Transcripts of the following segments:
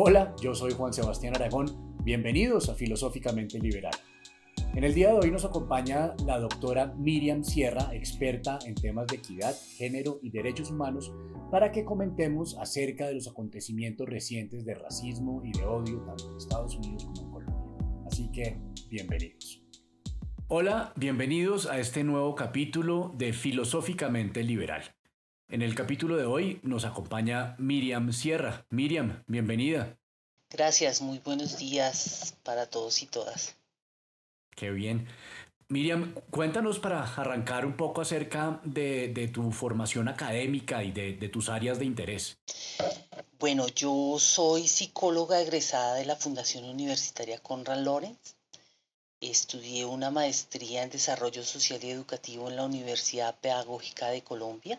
Hola, yo soy Juan Sebastián Aragón. Bienvenidos a Filosóficamente Liberal. En el día de hoy nos acompaña la doctora Miriam Sierra, experta en temas de equidad, género y derechos humanos, para que comentemos acerca de los acontecimientos recientes de racismo y de odio tanto en Estados Unidos como en Colombia. Así que, bienvenidos. Hola, bienvenidos a este nuevo capítulo de Filosóficamente Liberal. En el capítulo de hoy nos acompaña Miriam Sierra. Miriam, bienvenida. Gracias, muy buenos días para todos y todas. Qué bien. Miriam, cuéntanos para arrancar un poco acerca de, tu formación académica y de, de, tus áreas de interés. Bueno, yo soy psicóloga egresada de la Fundación Universitaria Conrad Lorenz. Estudié una maestría en Desarrollo Social y Educativo en la Universidad Pedagógica de Colombia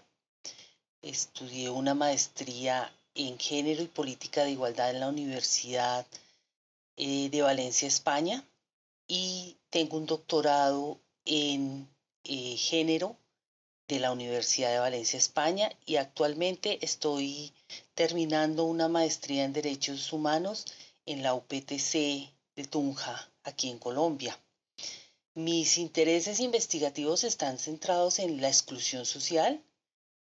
estudié una maestría en género y política de igualdad en la Universidad eh, de Valencia, España, y tengo un doctorado en eh, género de la Universidad de Valencia, España, y actualmente estoy terminando una maestría en Derechos Humanos en la UPTC de Tunja, aquí en Colombia. Mis intereses investigativos están centrados en la exclusión social,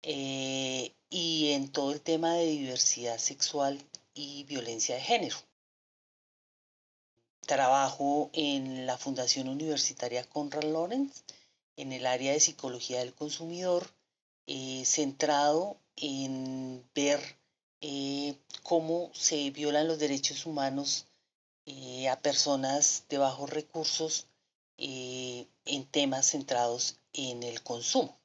eh, y en todo el tema de diversidad sexual y violencia de género. Trabajo en la Fundación Universitaria Conrad Lorenz en el área de psicología del consumidor, eh, centrado en ver eh, cómo se violan los derechos humanos a personas de bajos recursos en temas centrados en el consumo.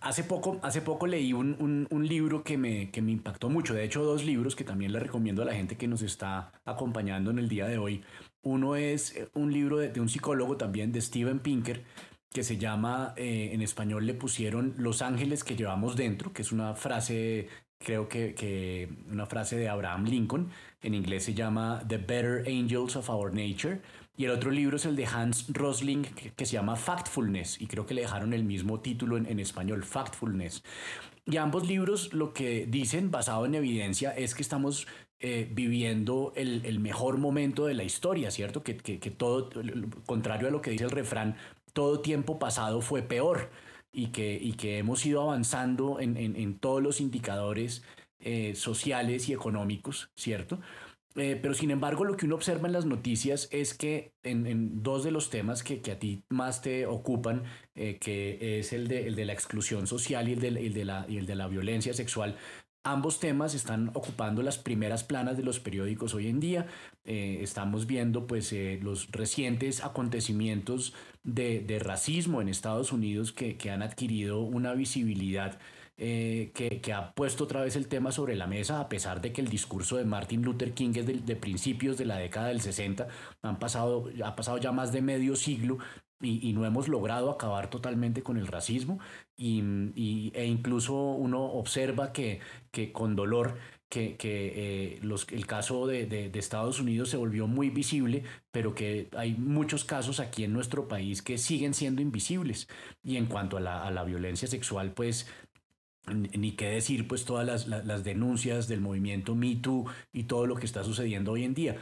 Hace poco, hace poco leí un, libro que me, que me impactó mucho, de hecho dos libros que también le recomiendo a la gente que nos está acompañando en el día de hoy. Uno es eh, un libro de, un psicólogo también, de Steven Pinker, que se llama, eh, en español le pusieron Los ángeles que llevamos dentro, que es una frase, creo que, que una frase de Abraham Lincoln, en inglés se llama The Better Angels of Our Nature y el otro libro es el de Hans Rosling que, se llama Factfulness y creo que le dejaron el mismo título en, español, Factfulness. Y ambos libros lo que dicen, basado en evidencia, es que estamos eh, viviendo el, mejor momento de la historia, ¿cierto? Que, todo, contrario a lo que dice el refrán, todo tiempo pasado fue peor y que, y que hemos ido avanzando en, todos los indicadores eh, sociales y económicos, ¿cierto? Eh, pero sin embargo, lo que uno observa en las noticias es que en, dos de los temas que, a ti más te ocupan, eh, que es el de, la exclusión social y el de, la, y el de la violencia sexual, Ambos temas están ocupando las primeras planas de los periódicos hoy en día. Eh, estamos viendo pues los recientes acontecimientos de, racismo en Estados Unidos que, que han adquirido una visibilidad eh, que, ha puesto otra vez el tema sobre la mesa, a pesar de que el discurso de Martin Luther King es de, principios de la década del 60, han pasado, ha pasado ya más de medio siglo y, no hemos logrado acabar totalmente con el racismo y, e incluso uno observa que, que con dolor que, que eh, los, el caso de, de, Estados Unidos se volvió muy visible, pero que hay muchos casos aquí en nuestro país que siguen siendo invisibles. Y en cuanto a la, a la violencia sexual, pues ni qué decir pues todas las, las, denuncias del movimiento Me Too y todo lo que está sucediendo hoy en día.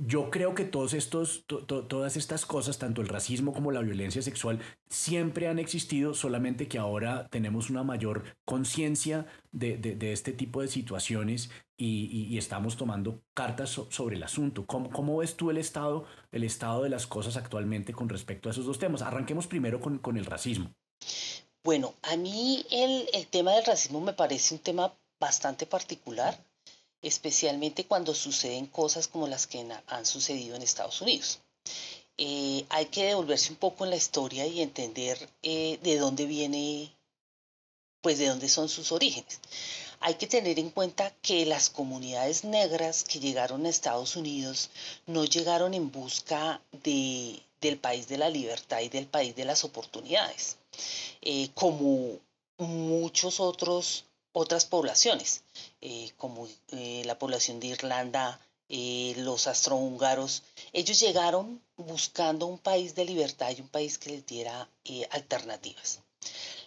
Yo creo que todos estos, todas estas cosas, tanto el racismo como la violencia sexual, siempre han existido, solamente que ahora tenemos una mayor conciencia de, de, este tipo de situaciones y, y, estamos tomando cartas sobre el asunto. ¿Cómo, ¿Cómo, ves tú el estado, el estado de las cosas actualmente con respecto a esos dos temas? Arranquemos primero con, con el racismo. Bueno, a mí el, tema del racismo me parece un tema bastante particular, especialmente cuando suceden cosas como las que han sucedido en Estados Unidos. Eh, hay que devolverse un poco en la historia y entender eh, de dónde viene, pues de dónde son sus orígenes. Hay que tener en cuenta que las comunidades negras que llegaron a Estados Unidos no llegaron en busca de, del país de la libertad y del país de las oportunidades. Eh, como muchos otros otras poblaciones, eh, como eh, la población de Irlanda, los astrohúngaros, ellos llegaron buscando un país de libertad y un país que les diera alternativas.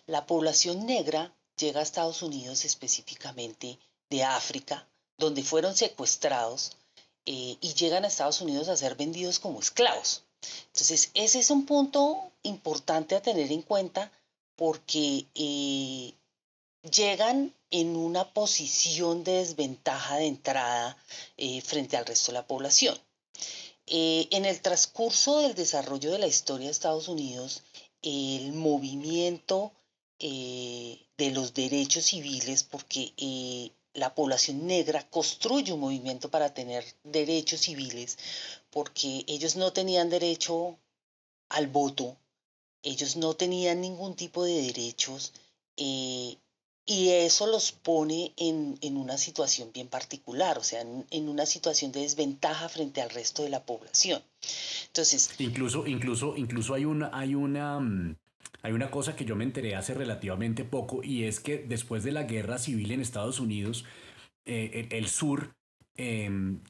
La población negra llega a Estados Unidos específicamente de África, donde fueron secuestrados eh, y llegan a Estados Unidos a ser vendidos como esclavos. Entonces, ese es un punto importante a tener en cuenta porque eh, llegan en una posición de desventaja de entrada eh, frente al resto de la población. en el transcurso del desarrollo de la historia de Estados Unidos, el movimiento de los derechos civiles, porque la población negra construye un movimiento para tener derechos civiles, porque ellos no tenían derecho al voto, ellos no tenían ningún tipo de derechos, eh, y eso los pone en, una situación bien particular, o sea, en, una situación de desventaja frente al resto de la población. Entonces. Incluso, incluso, incluso hay una, hay una. Mm, hay una cosa que yo me enteré hace relativamente poco y es que después de la guerra civil en Estados Unidos, eh, el, sur em,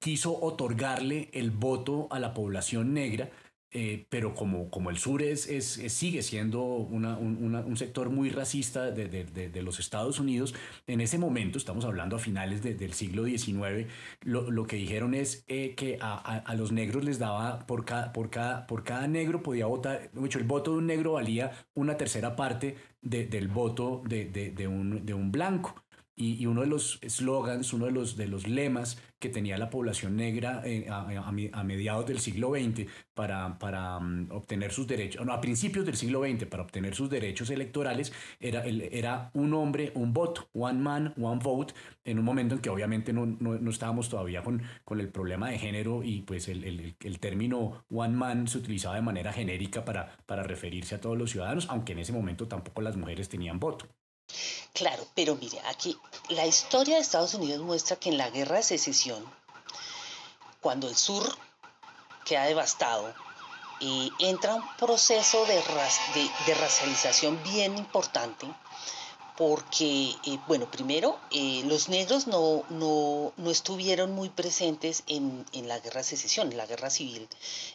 quiso otorgarle el voto a la población negra eh, pero como, como el sur es, es, sigue siendo un, sector muy racista de, los Estados Unidos, en ese momento, estamos hablando a finales del siglo XIX, lo, que dijeron es eh, que a, los negros les daba, por cada, por cada, por cada negro podía votar, mucho el voto de un negro valía una tercera parte del voto de, un, de un blanco. Y, uno de los slogans, uno de los, de los lemas que tenía la población negra eh, a, mediados del siglo XX para, para mm, obtener sus derechos, no, a principios del siglo XX, para obtener sus derechos electorales, era, era un hombre, un voto, one man, one vote, en un momento en que obviamente no, no, estábamos todavía con, con el problema de género y pues el, el, el, término one man se utilizaba de manera genérica para, para referirse a todos los ciudadanos, aunque en ese momento tampoco las mujeres tenían voto. Claro, pero mire, aquí la historia de Estados Unidos muestra que en la guerra de secesión, cuando el sur queda devastado, entra un proceso de, racialización bien importante porque, eh, bueno, primero, eh, los negros no, no, estuvieron muy presentes en, en, la guerra de secesión, en la guerra civil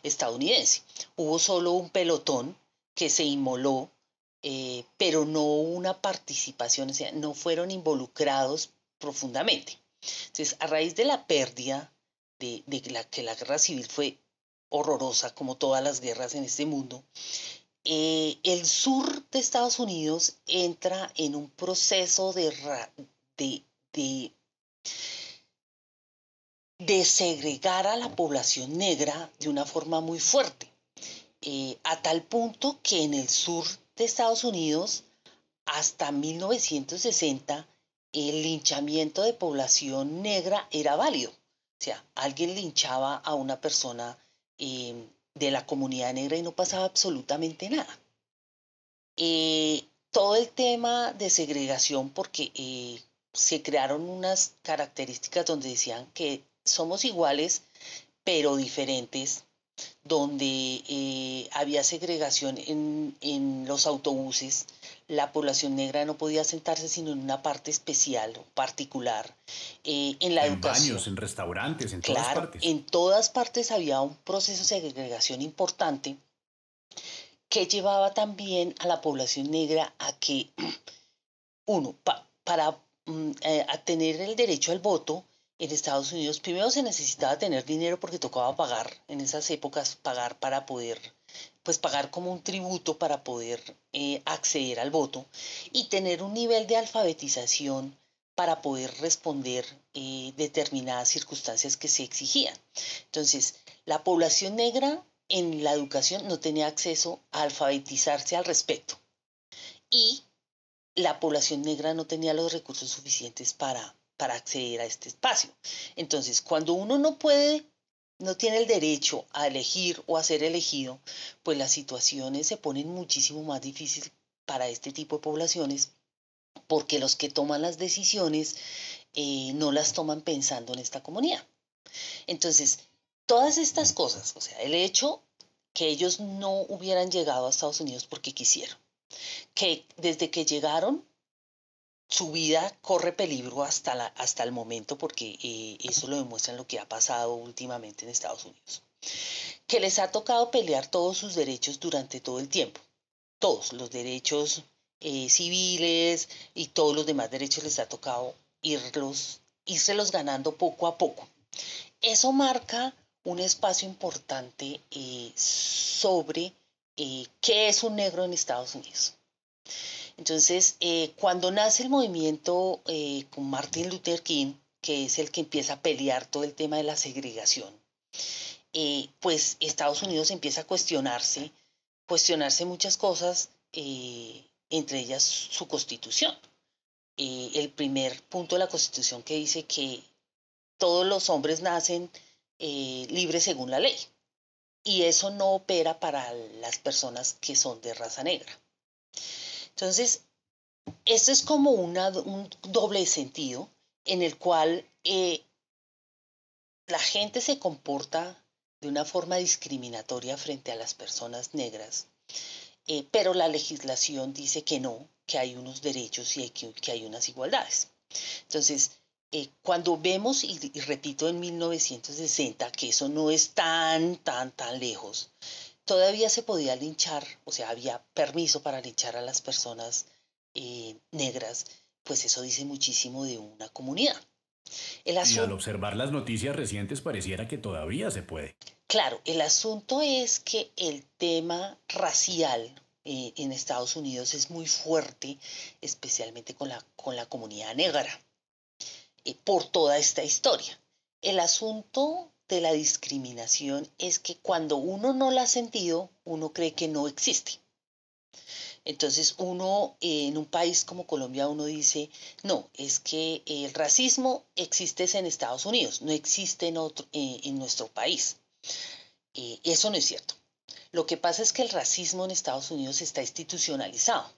estadounidense. Hubo solo un pelotón que se inmoló eh, pero no una participación, o sea, no fueron involucrados profundamente. Entonces, a raíz de la pérdida de, la, que la guerra civil fue horrorosa, como todas las guerras en este mundo, eh, el sur de Estados Unidos entra en un proceso de, de, de, segregar a la población negra de una forma muy fuerte, eh, a tal punto que en el sur de Estados Unidos, hasta 1960, el linchamiento de población negra era válido. O sea, alguien linchaba a una persona em, de la comunidad negra y no pasaba absolutamente nada. Eh, todo el tema de segregación, porque eh, se crearon unas características donde decían que somos iguales, pero diferentes, donde eh, había segregación en, los autobuses, la población negra no podía sentarse sino en una parte especial o particular. Eh, en la en baños, en restaurantes, en todas partes. En todas partes había un proceso de segregación importante que llevaba también a la población negra a que, uno, para mm, eh, tener el derecho al voto, en Estados Unidos primero se necesitaba tener dinero porque tocaba pagar en esas épocas pagar para poder pues pagar como un tributo para poder eh, acceder al voto y tener un nivel de alfabetización para poder responder eh, determinadas circunstancias que se exigían. Entonces, la población negra en la educación no tenía acceso a alfabetizarse al respecto y la población negra no tenía los recursos suficientes para para acceder a este espacio. Entonces, cuando uno no puede, no tiene el derecho a elegir o a ser elegido, pues las situaciones se ponen muchísimo más difíciles para este tipo de poblaciones porque los que toman las decisiones eh, no las toman pensando en esta comunidad. Entonces, todas estas cosas, o sea, el hecho que ellos no hubieran llegado a Estados Unidos porque quisieron, que desde que llegaron su vida corre peligro hasta, la, hasta el momento porque eh, eso lo demuestra lo que ha pasado últimamente en Estados Unidos. Que les ha tocado pelear todos sus derechos durante todo el tiempo. Todos los derechos eh, civiles y todos los demás derechos les ha tocado irlos, irse ganando poco a poco. Eso marca un espacio importante eh, sobre qué es un negro en Estados Unidos. Entonces, eh, cuando nace el movimiento con Martin Luther King, que es el que empieza a pelear todo el tema de la segregación, pues Estados Unidos empieza a cuestionarse, cuestionarse muchas cosas, entre ellas su constitución. el primer punto de la constitución que dice que todos los hombres nacen eh, libres según la ley. Y eso no opera para las personas que son de raza negra. Entonces, esto es como una, un doble sentido en el cual eh, la gente se comporta de una forma discriminatoria frente a las personas negras, eh, pero la legislación dice que no, que hay unos derechos y que, que hay unas igualdades. Entonces, eh, cuando vemos, y, repito en 1960, que eso no es tan, tan, tan lejos, todavía se podía linchar, o sea, había permiso para linchar a las personas eh, negras, pues eso dice muchísimo de una comunidad. y al observar las noticias recientes pareciera que todavía se puede. Claro, el asunto es que el tema racial eh, en Estados Unidos es muy fuerte, especialmente con la, con la comunidad negra. Eh, por toda esta historia. El asunto de la discriminación es que cuando uno no la ha sentido, uno cree que no existe. Entonces uno eh, en un país como Colombia uno dice, no, es que el racismo existe en Estados Unidos, no existe en, otro, eh, en nuestro país. eso no es cierto. Lo que pasa es que el racismo en Estados Unidos está institucionalizado,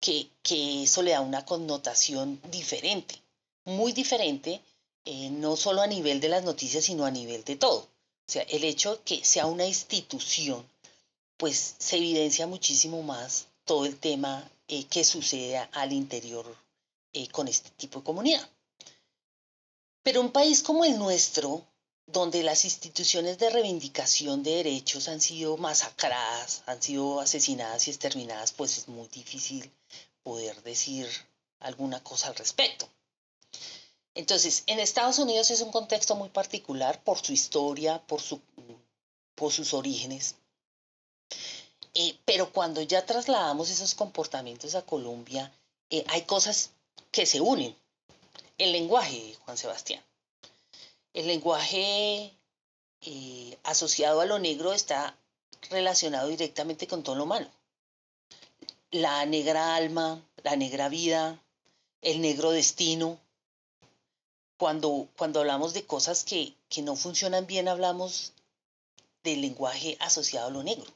que, que eso le da una connotación diferente muy diferente, eh, no solo a nivel de las noticias, sino a nivel de todo. O sea, el hecho de que sea una institución, pues se evidencia muchísimo más todo el tema eh, que sucede al interior eh, con este tipo de comunidad. Pero un país como el nuestro, donde las instituciones de reivindicación de derechos han sido masacradas, han sido asesinadas y exterminadas, pues es muy difícil poder decir alguna cosa al respecto. Entonces, en Estados Unidos es un contexto muy particular por su historia, por, su, por sus orígenes. Eh, pero cuando ya trasladamos esos comportamientos a Colombia, eh, hay cosas que se unen. El lenguaje, Juan Sebastián. El lenguaje eh, asociado a lo negro está relacionado directamente con todo lo malo. La negra alma, la negra vida, el negro destino, cuando, cuando hablamos de cosas que, que no funcionan bien, hablamos del lenguaje asociado a lo negro.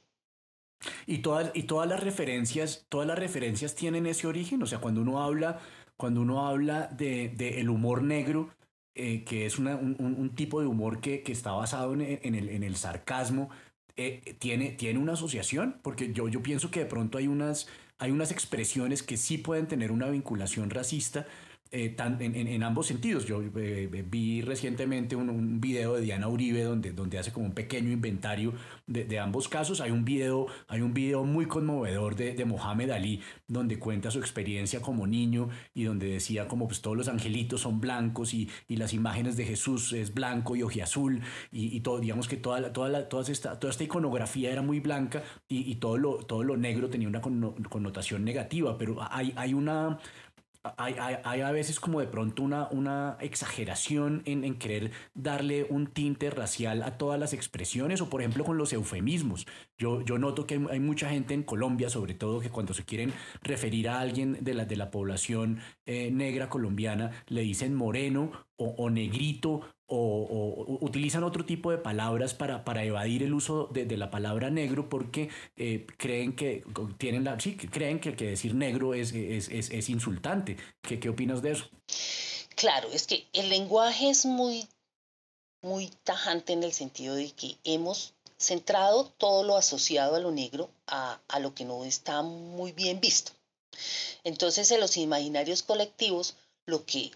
Y todas, y todas las referencias, todas las referencias tienen ese origen. O sea, cuando uno habla, cuando uno habla de, de el humor negro, eh, que es una, un, un, tipo de humor que, que está basado en, en, el, en el, sarcasmo, eh, tiene, tiene una asociación, porque yo, yo pienso que de pronto hay unas, hay unas expresiones que sí pueden tener una vinculación racista, eh, en, ambos sentidos. Yo eh, vi recientemente un, video de Diana Uribe donde, donde hace como un pequeño inventario de, ambos casos. Hay un video, hay un video muy conmovedor de, de, Mohamed Ali donde cuenta su experiencia como niño y donde decía como pues todos los angelitos son blancos y, y las imágenes de Jesús es blanco y ojiazul y, y todo, digamos que toda, la, toda, la, toda, esta, toda esta iconografía era muy blanca y, y todo, lo, todo lo negro tenía una connotación negativa, pero hay, hay una hay, a veces como de pronto una, una exageración en, querer darle un tinte racial a todas las expresiones o por ejemplo con los eufemismos. Yo, yo noto que hay, mucha gente en Colombia sobre todo que cuando se quieren referir a alguien de la, de la población eh, negra colombiana le dicen moreno o, negrito o, utilizan otro tipo de palabras para, para evadir el uso de, la palabra negro porque eh, creen que tienen la sí creen que, que decir negro es, es, es, insultante. ¿Qué, ¿Qué opinas de eso? Claro, es que el lenguaje es muy, muy tajante en el sentido de que hemos centrado todo lo asociado a lo negro a, a lo que no está muy bien visto. Entonces, en los imaginarios colectivos, lo que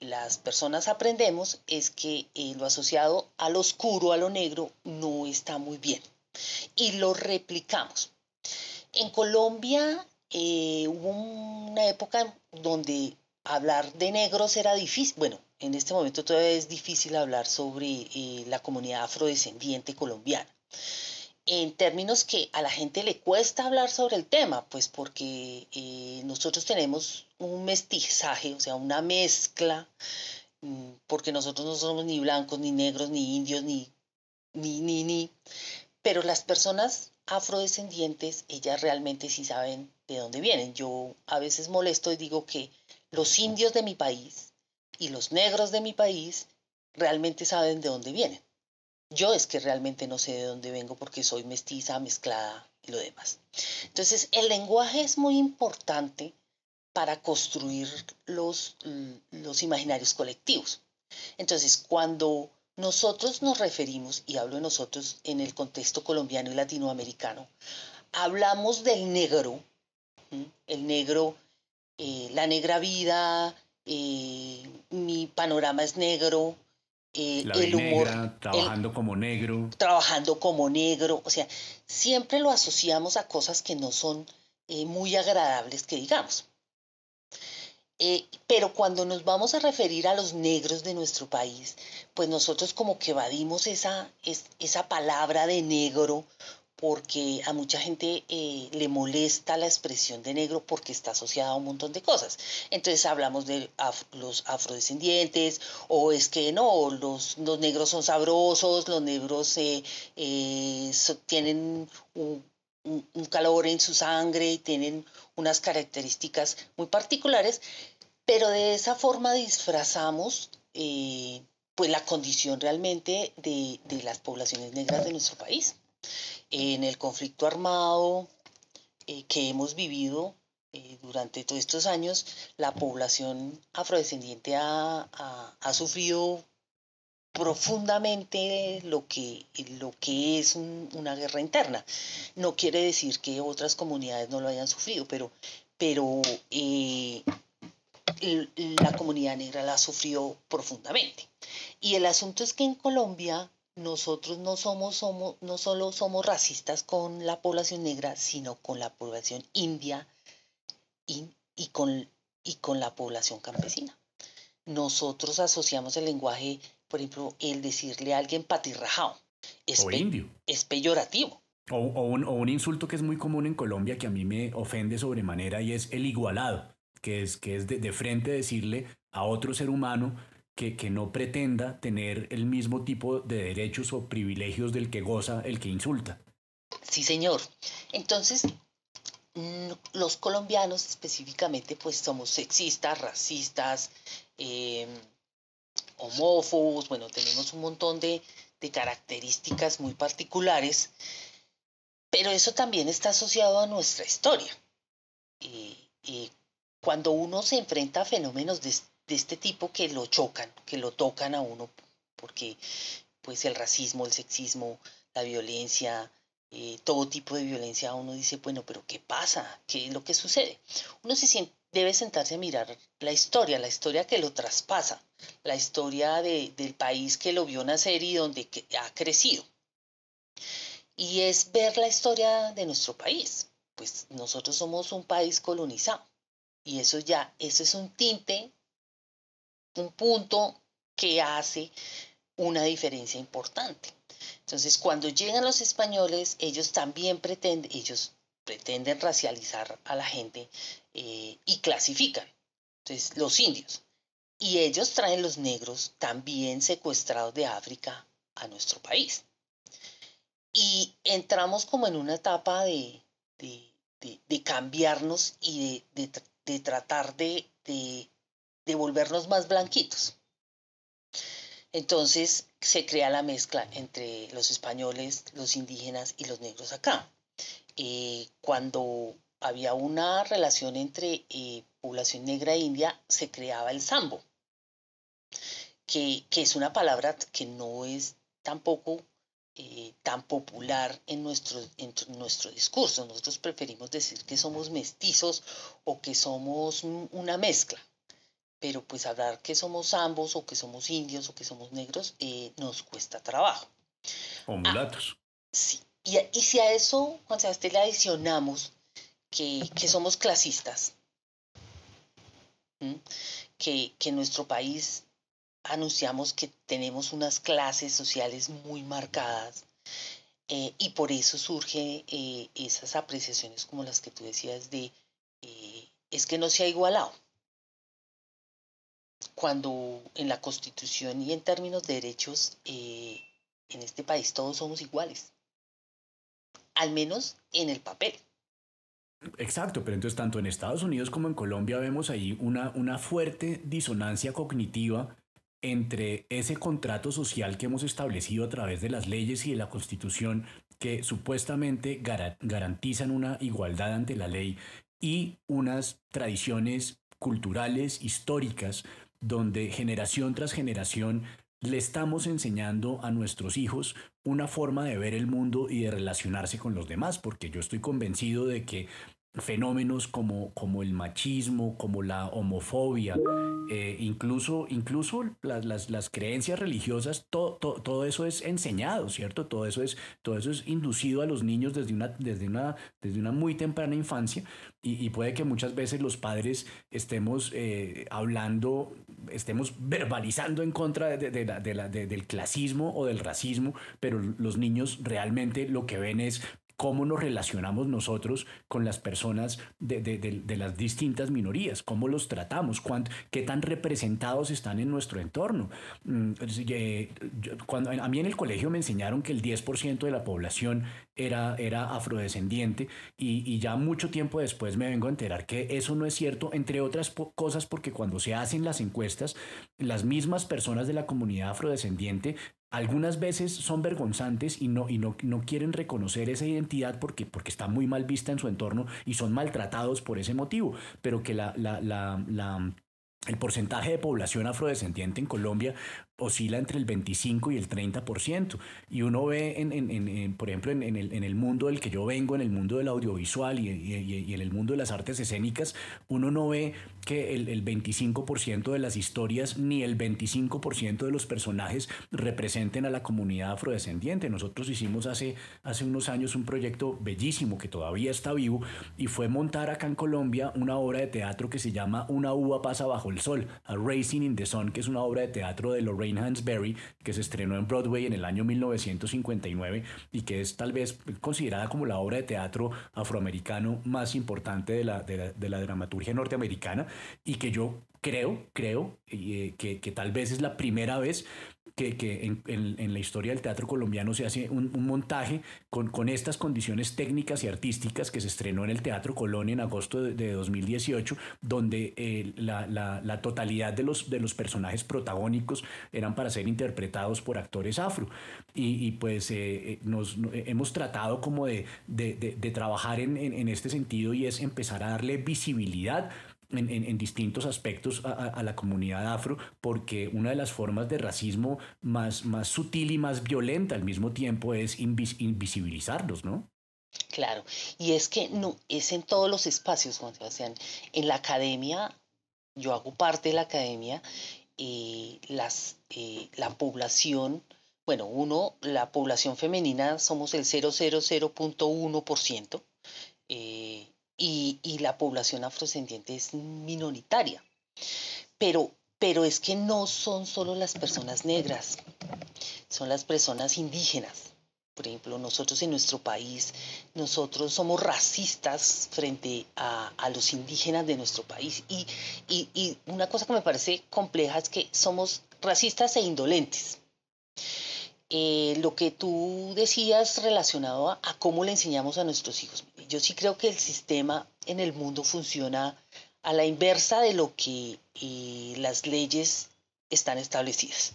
las personas aprendemos es que eh, lo asociado a lo oscuro, a lo negro, no está muy bien. Y lo replicamos. En Colombia eh, hubo una época donde hablar de negros era difícil. Bueno, en este momento todavía es difícil hablar sobre eh, la comunidad afrodescendiente colombiana. En términos que a la gente le cuesta hablar sobre el tema, pues porque eh, nosotros tenemos un mestizaje, o sea, una mezcla, mm, porque nosotros no somos ni blancos, ni negros, ni indios, ni, ni, ni, ni. Pero las personas afrodescendientes, ellas realmente sí saben de dónde vienen. Yo a veces molesto y digo que los indios de mi país y los negros de mi país realmente saben de dónde vienen. Yo es que realmente no sé de dónde vengo porque soy mestiza, mezclada y lo demás. Entonces, el lenguaje es muy importante para construir los, los imaginarios colectivos. Entonces, cuando nosotros nos referimos, y hablo de nosotros en el contexto colombiano y latinoamericano, hablamos del negro, el negro, eh, la negra vida, eh, mi panorama es negro, eh, el humor. trabajando como negro. Trabajando como negro, o sea, siempre lo asociamos a cosas que no son muy agradables que digamos. Eh, pero cuando nos vamos a referir a los negros de nuestro país, pues nosotros como que evadimos esa, esa palabra de negro porque a mucha gente eh, le molesta la expresión de negro porque está asociada a un montón de cosas. Entonces hablamos de los afrodescendientes, o es que no, los, los negros son sabrosos, los negros eh, tienen un, un, calor en su sangre y tienen unas características muy particulares, pero de esa forma disfrazamos eh, pues la condición realmente de, las poblaciones negras de nuestro país. En el conflicto armado eh, que hemos vivido eh, durante todos estos años, la población afrodescendiente ha, ha sufrido profundamente lo que, lo que es una guerra interna. No quiere decir que otras comunidades no lo hayan sufrido, pero, pero eh, la comunidad negra la ha sufrido profundamente. Y el asunto es que en Colombia nosotros no somos, somos, no solo somos racistas con la población negra, sino con la población india y, y, con, y con la población campesina. Nosotros asociamos el lenguaje por ejemplo, el decirle a alguien patirrajado es, o indio. es peyorativo. O, un, insulto que es muy común en Colombia que a mí me ofende sobremanera y es el igualado, que es, que es de, frente decirle a otro ser humano que, que, no pretenda tener el mismo tipo de derechos o privilegios del que goza el que insulta. Sí, señor. Entonces, mm, los colombianos específicamente, pues somos sexistas, racistas, eh, homófobos, bueno, tenemos un montón de, características muy particulares, pero eso también está asociado a nuestra historia. Y, cuando uno se enfrenta a fenómenos de, este tipo que lo chocan, que lo tocan a uno, porque pues el racismo, el sexismo, la violencia, eh, todo tipo de violencia, uno dice, bueno, pero ¿qué pasa? ¿Qué es lo que sucede? Uno se siente, debe sentarse a mirar la historia, la historia que lo traspasa, la historia del país que lo vio nacer y donde ha crecido. Y es ver la historia de nuestro país. Pues nosotros somos un país colonizado. Y eso ya, ese es un tinte, un punto que hace una diferencia importante. Entonces, cuando llegan los españoles, ellos también pretenden, ellos pretenden racializar a la gente eh, y clasifican. Entonces, los indios. Y ellos traen los negros también secuestrados de África a nuestro país. Y entramos como en una etapa de, de, cambiarnos y de, tratar de, de volvernos más blanquitos. Entonces se crea la mezcla entre los españoles, los indígenas y los negros acá. Eh, cuando había una relación entre eh, población negra e india, se creaba el sambo, que, es una palabra que no es tampoco eh, tan popular en nuestro, en nuestro discurso. Nosotros preferimos decir que somos mestizos o que somos una mezcla pero pues hablar que somos ambos o que somos indios o que somos negros eh, nos cuesta trabajo. O mulatos. sí. Y, y, si a eso, Juan Sebastián, le adicionamos que, que somos clasistas, que, que en nuestro país anunciamos que tenemos unas clases sociales muy marcadas eh, y por eso surgen eh, esas apreciaciones como las que tú decías de eh, es que no se ha igualado. Cuando en la constitución y en términos de derechos en este país todos somos iguales, al menos en el papel. Exacto, pero entonces tanto en Estados Unidos como en Colombia vemos ahí una, una fuerte disonancia cognitiva entre ese contrato social que hemos establecido a través de las leyes y de la Constitución que supuestamente garantizan una igualdad ante la ley y unas tradiciones culturales, históricas, donde generación tras generación le estamos enseñando a nuestros hijos una forma de ver el mundo y de relacionarse con los demás, porque yo estoy convencido de que fenómenos como, como el machismo, como la homofobia, eh, incluso, incluso las, las, creencias religiosas, todo, todo, eso es enseñado, ¿cierto? Todo eso es, todo eso es inducido a los niños desde una, desde una, desde una muy temprana infancia y, puede que muchas veces los padres estemos eh, hablando, estemos verbalizando en contra de, de, del clasismo o del racismo, pero los niños realmente lo que ven es cómo nos relacionamos nosotros con las personas de, las distintas minorías, cómo los tratamos, qué tan representados están en nuestro entorno. Mm, eh, cuando, a mí en el colegio me enseñaron que el 10% de la población era, era afrodescendiente y, ya mucho tiempo después me vengo a enterar que eso no es cierto, entre otras cosas porque cuando se hacen las encuestas, las mismas personas de la comunidad afrodescendiente algunas veces son vergonzantes y no, y no, no quieren reconocer esa identidad porque, porque está muy mal vista en su entorno y son maltratados por ese motivo, pero que la, la, la, la el porcentaje de población afrodescendiente en Colombia oscila entre el 25 y el 30%. Y uno ve, en, en, en, por ejemplo, el, en el mundo del que yo vengo, en el mundo del audiovisual y, y, en el mundo de las artes escénicas, uno no ve que el, el 25% de las historias ni el 25% de los personajes representen a la comunidad afrodescendiente. Nosotros hicimos hace, hace unos años un proyecto bellísimo que todavía está vivo y fue montar acá en Colombia una obra de teatro que se llama Una uva pasa bajo el sol, A Racing in the Sun, que es una obra de teatro de Lorraine Hansberry, que se estrenó en Broadway en el año 1959 y que es tal vez considerada como la obra de teatro afroamericano más importante de la, de la, dramaturgia norteamericana y que yo creo, creo eh, que, que, tal vez es la primera vez que, en, la historia del teatro colombiano se hace un, montaje con, con, estas condiciones técnicas y artísticas que se estrenó en el Teatro Colón en agosto de, 2018, donde eh, la, totalidad de los, de los personajes protagónicos eran para ser interpretados por actores afro. Y, pues eh, eh, nos, hemos tratado como de, de trabajar en, en este sentido y es empezar a darle visibilidad en, distintos aspectos a, la comunidad afro, porque una de las formas de racismo más, más sutil y más violenta al mismo tiempo es invisibilizarlos, ¿no? Claro, y es que no, es en todos los espacios, Juan Sebastián. En la academia, yo hago parte de la academia, eh, las, eh, la población, bueno, uno, la población femenina somos el 000.1%. Eh, y, la población afrodescendiente es minoritaria. Pero, pero es que no son solo las personas negras, son las personas indígenas. Por ejemplo, nosotros en nuestro país, nosotros somos racistas frente a, los indígenas de nuestro país. Y, y, una cosa que me parece compleja es que somos racistas e indolentes. Eh, lo que tú decías relacionado a, cómo le enseñamos a nuestros hijos. Yo sí creo que el sistema en el mundo funciona a la inversa de lo que eh, las leyes están establecidas.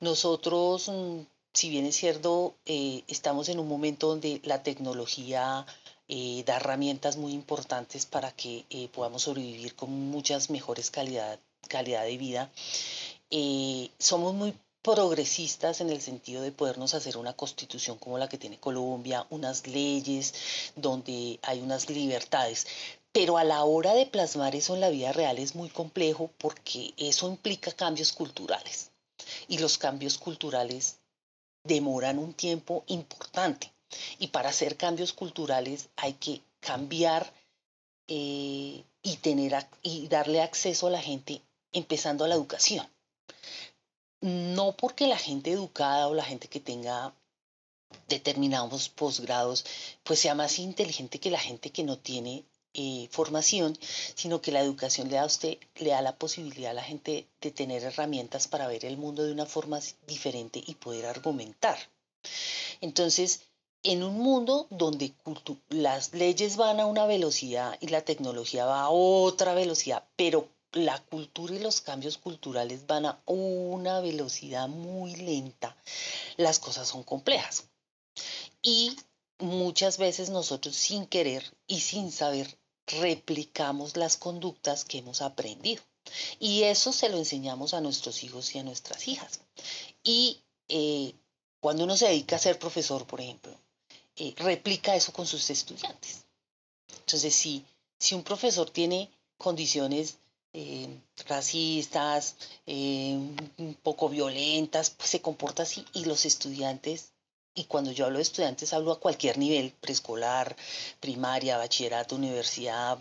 Nosotros, mm, si bien es cierto, eh, estamos en un momento donde la tecnología da herramientas muy importantes para que podamos sobrevivir con muchas mejores calidad, calidad de vida. somos muy progresistas en el sentido de podernos hacer una constitución como la que tiene Colombia, unas leyes donde hay unas libertades. Pero a la hora de plasmar eso en la vida real es muy complejo porque eso implica cambios culturales. Y los cambios culturales demoran un tiempo importante. Y para hacer cambios culturales hay que cambiar eh, y, tener, y darle acceso a la gente empezando a la educación no porque la gente educada o la gente que tenga determinados posgrados, pues sea más inteligente que la gente que no tiene eh, formación, sino que la educación le da a usted, le da la posibilidad a la gente de tener herramientas para ver el mundo de una forma diferente y poder argumentar. Entonces, en un mundo donde las leyes van a una velocidad y la tecnología va a otra velocidad, pero la cultura y los cambios culturales van a una velocidad muy lenta, las cosas son complejas. Y muchas veces nosotros sin querer y sin saber replicamos las conductas que hemos aprendido. Y eso se lo enseñamos a nuestros hijos y a nuestras hijas. Y eh, cuando uno se dedica a ser profesor, por ejemplo, eh, replica eso con sus estudiantes. Entonces, si, si un profesor tiene condiciones eh, racistas, un poco violentas, pues se comporta así y los estudiantes y cuando yo hablo de estudiantes hablo a cualquier nivel, preescolar, primaria, bachillerato, universidad,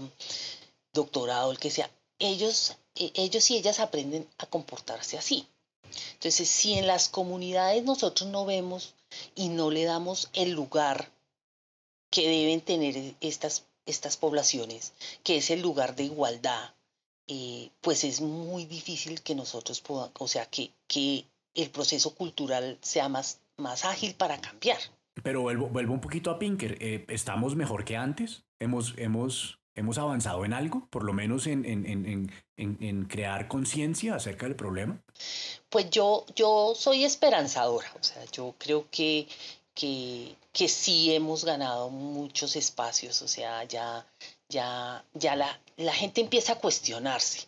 doctorado, el que sea, ellos, e, ellos y ellas aprenden a comportarse así. Entonces, si en las comunidades nosotros no vemos y no le damos el lugar que deben tener estas, estas poblaciones, que es el lugar de igualdad, eh, pues es muy difícil que nosotros podamos, o sea, que, que el proceso cultural sea más más ágil para cambiar. Pero vuelvo, vuelvo un poquito a Pinker. Eh, ¿Estamos mejor que antes? ¿Hemos, hemos, hemos avanzado en algo? Por lo menos en, en, en, en crear conciencia acerca del problema. Pues yo, yo soy esperanzadora. O sea, yo creo que, que, que sí hemos ganado muchos espacios. O sea, ya, ya, ya la, la gente empieza a cuestionarse.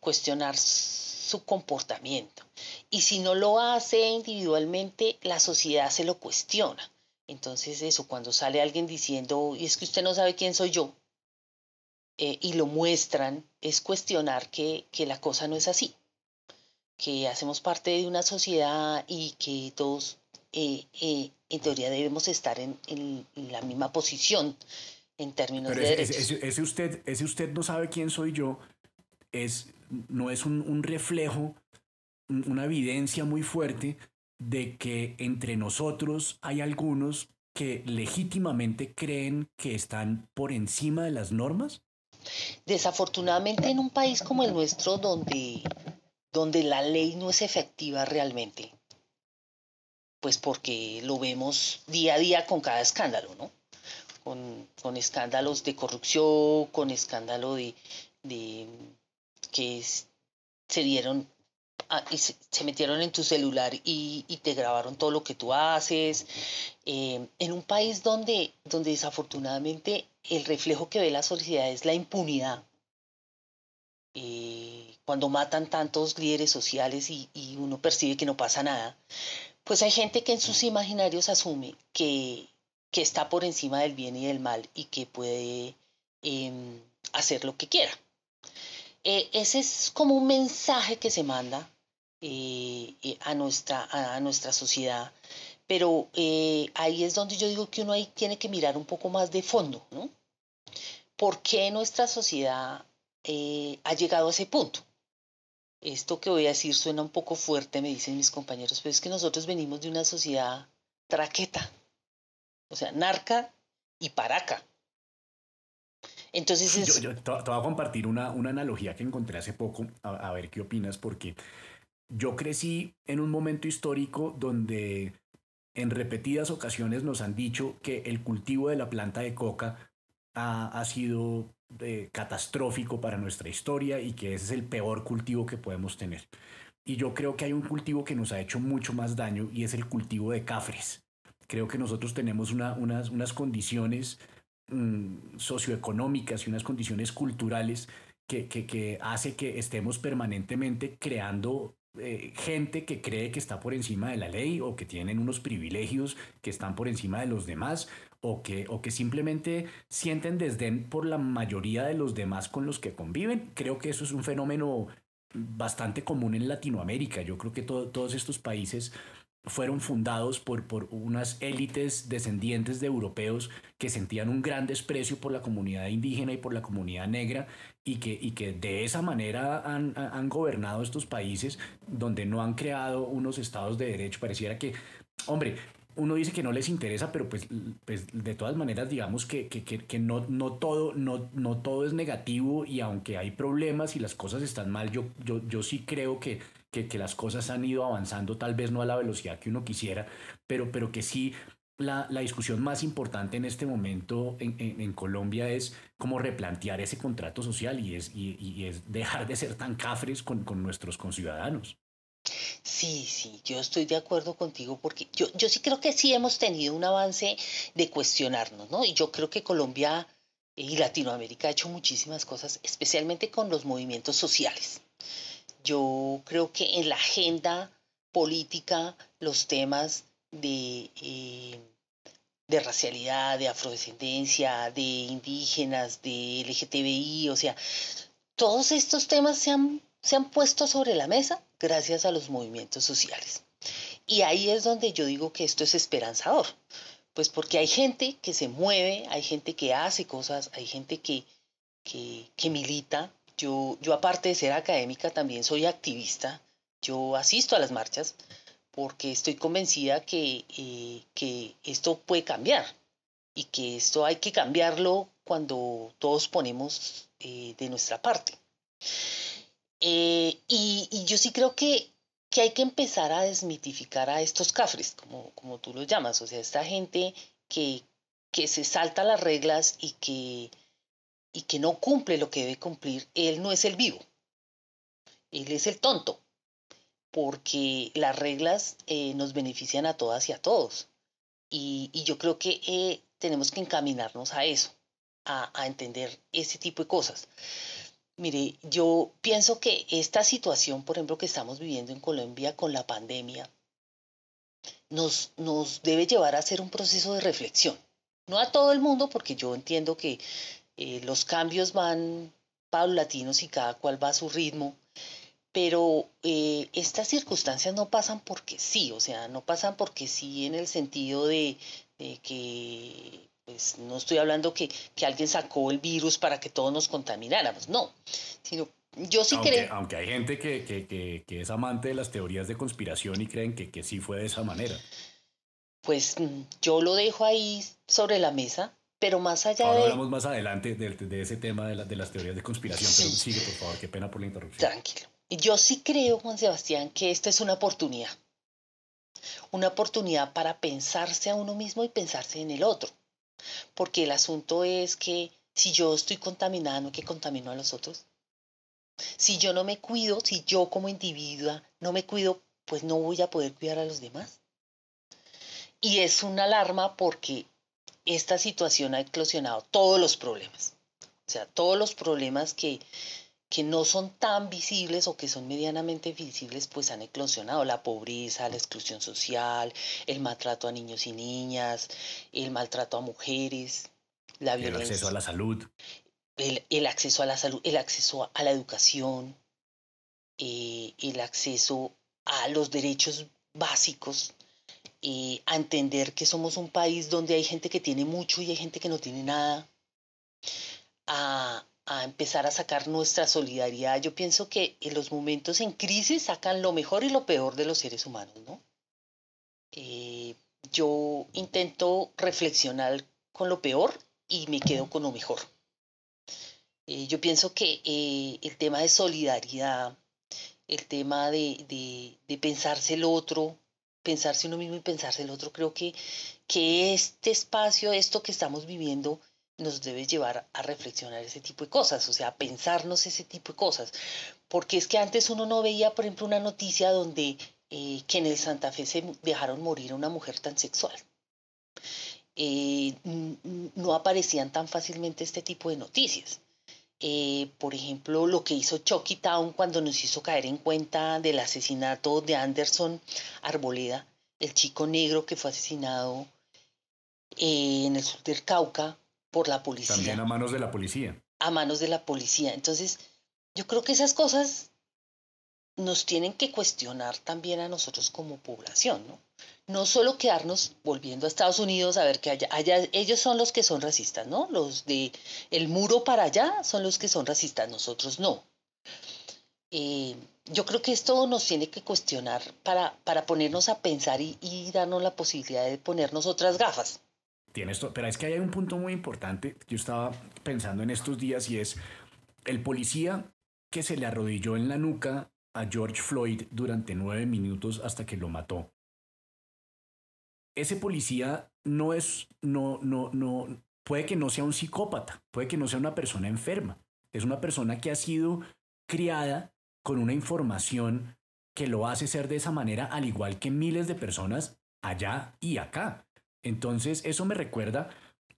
Cuestionar su comportamiento. Y si no lo hace individualmente, la sociedad se lo cuestiona. Entonces eso, cuando sale alguien diciendo, y es que usted no sabe quién soy yo, eh, y lo muestran, es cuestionar que, que la cosa no es así, que hacemos parte de una sociedad y que todos eh, eh, en teoría debemos estar en, en, la misma posición en términos de derechos. Ese, usted, ese usted no sabe quién soy yo, es, no es un, un reflejo una evidencia muy fuerte de que entre nosotros hay algunos que legítimamente creen que están por encima de las normas? Desafortunadamente en un país como el nuestro donde, donde la ley no es efectiva realmente, pues porque lo vemos día a día con cada escándalo, ¿no? Con, con escándalos de corrupción, con escándalo de, que se dieron Ah, y se, metieron en tu celular y, te grabaron todo lo que tú haces. Eh, en un país donde, donde desafortunadamente el reflejo que ve la sociedad es la impunidad. Eh, cuando matan tantos líderes sociales y, uno percibe que no pasa nada, pues hay gente que en sus imaginarios asume que, que está por encima del bien y del mal y que puede em, hacer lo que quiera. Eh, ese es como un mensaje que se manda eh, eh, a, nuestra, a, nuestra sociedad. Pero ahí es donde yo digo que uno ahí tiene que mirar un poco más de fondo, ¿no? ¿Por qué nuestra sociedad ha llegado a ese punto? Esto que voy a decir suena un poco fuerte, me dicen mis compañeros, pero es que nosotros venimos de una sociedad traqueta, o sea, narca y paraca. Entonces yo, te, voy a compartir una, una, analogía que encontré hace poco, a, ver qué opinas, porque yo crecí en un momento histórico donde en repetidas ocasiones nos han dicho que el cultivo de la planta de coca ha, sido eh, catastrófico para nuestra historia y que ese es el peor cultivo que podemos tener. Y yo creo que hay un cultivo que nos ha hecho mucho más daño y es el cultivo de cafres. Creo que nosotros tenemos unas, unas condiciones Mm, socioeconómicas y unas condiciones culturales que, que, hace que estemos permanentemente creando eh, gente que cree que está por encima de la ley o que tienen unos privilegios que están por encima de los demás o que, o que simplemente sienten desdén por la mayoría de los demás con los que conviven. Creo que eso es un fenómeno bastante común en Latinoamérica. Yo creo que todos estos países fueron fundados por, por unas élites descendientes de europeos que sentían un gran desprecio por la comunidad indígena y por la comunidad negra y que, y que de esa manera han, han gobernado estos países donde no han creado unos estados de derecho. Pareciera que, hombre, uno dice que no les interesa, pero pues, pues de todas maneras digamos que, que, que, no, no, todo, no, no todo es negativo y aunque hay problemas y las cosas están mal, yo, yo, yo sí creo que, que, las cosas han ido avanzando, tal vez no a la velocidad que uno quisiera, pero, pero que sí la, la, discusión más importante en este momento en, en, Colombia es cómo replantear ese contrato social y es, y es dejar de ser tan cafres con, con nuestros conciudadanos. Sí, sí, yo estoy de acuerdo contigo porque yo, yo sí creo que sí hemos tenido un avance de cuestionarnos, ¿no? Y yo creo que Colombia y Latinoamérica ha hecho muchísimas cosas, especialmente con los movimientos sociales. Yo creo que en la agenda política los temas de, eh, de racialidad, de afrodescendencia, de indígenas, de LGTBI, o sea, todos estos temas se han se han puesto sobre la mesa gracias a los movimientos sociales. Y ahí es donde yo digo que esto es esperanzador, pues porque hay gente que se mueve, hay gente que hace cosas, hay gente que, que, milita. Yo, yo aparte de ser académica también soy activista, yo asisto a las marchas porque estoy convencida que, eh, que esto puede cambiar y que esto hay que cambiarlo cuando todos ponemos eh, de nuestra parte. Eh, y, yo sí creo que, que, hay que empezar a desmitificar a estos cafres, como, como tú los llamas, o sea, esta gente que, que se salta las reglas y que, y que no cumple lo que debe cumplir, él no es el vivo, él es el tonto, porque las reglas eh, nos benefician a todas y a todos. Y, y yo creo que eh, tenemos que encaminarnos a eso, a, a entender ese tipo de cosas. Mire, yo pienso que esta situación, por ejemplo, que estamos viviendo en Colombia con la pandemia, nos, nos debe llevar a hacer un proceso de reflexión. No a todo el mundo, porque yo entiendo que eh, los cambios van paulatinos y cada cual va a su ritmo, pero eh, estas circunstancias no pasan porque sí, o sea, no pasan porque sí en el sentido de que pues no estoy hablando que, que alguien sacó el virus para que todos nos contamináramos, no, sino yo sí creo... Aunque hay gente que, que, que, es amante de las teorías de conspiración y creen que, que sí fue de esa manera. Pues mm, yo lo dejo ahí sobre la mesa, pero más allá Ahora hablamos más adelante de, de ese tema de, de, las teorías de conspiración, pero sigue, por favor, qué pena por la interrupción. Tranquilo. Yo sí creo, Juan Sebastián, que esta es una oportunidad. Una oportunidad para pensarse a uno mismo y pensarse en el otro. Porque el asunto es que si yo estoy contaminando, ¿qué contamino a los otros? Si yo no me cuido, si yo como individua no me cuido, pues no voy a poder cuidar a los demás. Y es una alarma porque esta situación ha eclosionado todos los problemas. O sea, todos los problemas que que no son tan visibles o que son medianamente visibles, pues han eclosionado la pobreza, la exclusión social, el maltrato a niños y niñas, el maltrato a mujeres, la violencia. El acceso a la salud. El, acceso a la salud, el acceso a la educación, eh, el acceso a los derechos básicos, a entender que somos un país donde hay gente que tiene mucho y hay gente que no tiene nada, a, a empezar a sacar nuestra solidaridad. Yo pienso que en los momentos en crisis sacan lo mejor y lo peor de los seres humanos, ¿no? Eh, yo intento reflexionar con lo peor y me quedo con lo mejor. Eh, yo pienso que eh, el tema de solidaridad, el tema de, de, de, pensarse el otro, pensarse uno mismo y pensarse el otro, creo que, que este espacio, esto que estamos viviendo, nos debe llevar a reflexionar ese tipo de cosas, o sea, a pensarnos ese tipo de cosas. Porque es que antes uno no veía, por ejemplo, una noticia donde eh, que en el Santa Fe se dejaron morir a una mujer tan sexual. Eh, no aparecían tan fácilmente este tipo de noticias. Eh, por ejemplo, lo que hizo Chucky Town cuando nos hizo caer en cuenta del asesinato de Anderson Arboleda, el chico negro que fue asesinado en el sur del Cauca por la policía. También a manos de la policía. A manos de la policía. Entonces, yo creo que esas cosas nos tienen que cuestionar también a nosotros como población, ¿no? No solo quedarnos volviendo a Estados Unidos a ver que allá, allá ellos son los que son racistas, ¿no? Los de el muro para allá son los que son racistas, nosotros no. Eh, yo creo que esto nos tiene que cuestionar para, para ponernos a pensar y, darnos la posibilidad de ponernos otras gafas. Tienes pero es que hay un punto muy importante. Yo estaba pensando en estos días y es el policía que se le arrodilló en la nuca a George Floyd durante nueve minutos hasta que lo mató. Ese policía no es, no, no, no, puede que no sea un psicópata, puede que no sea una persona enferma. Es una persona que ha sido criada con una información que lo hace ser de esa manera, al igual que miles de personas allá y acá. Entonces, eso me recuerda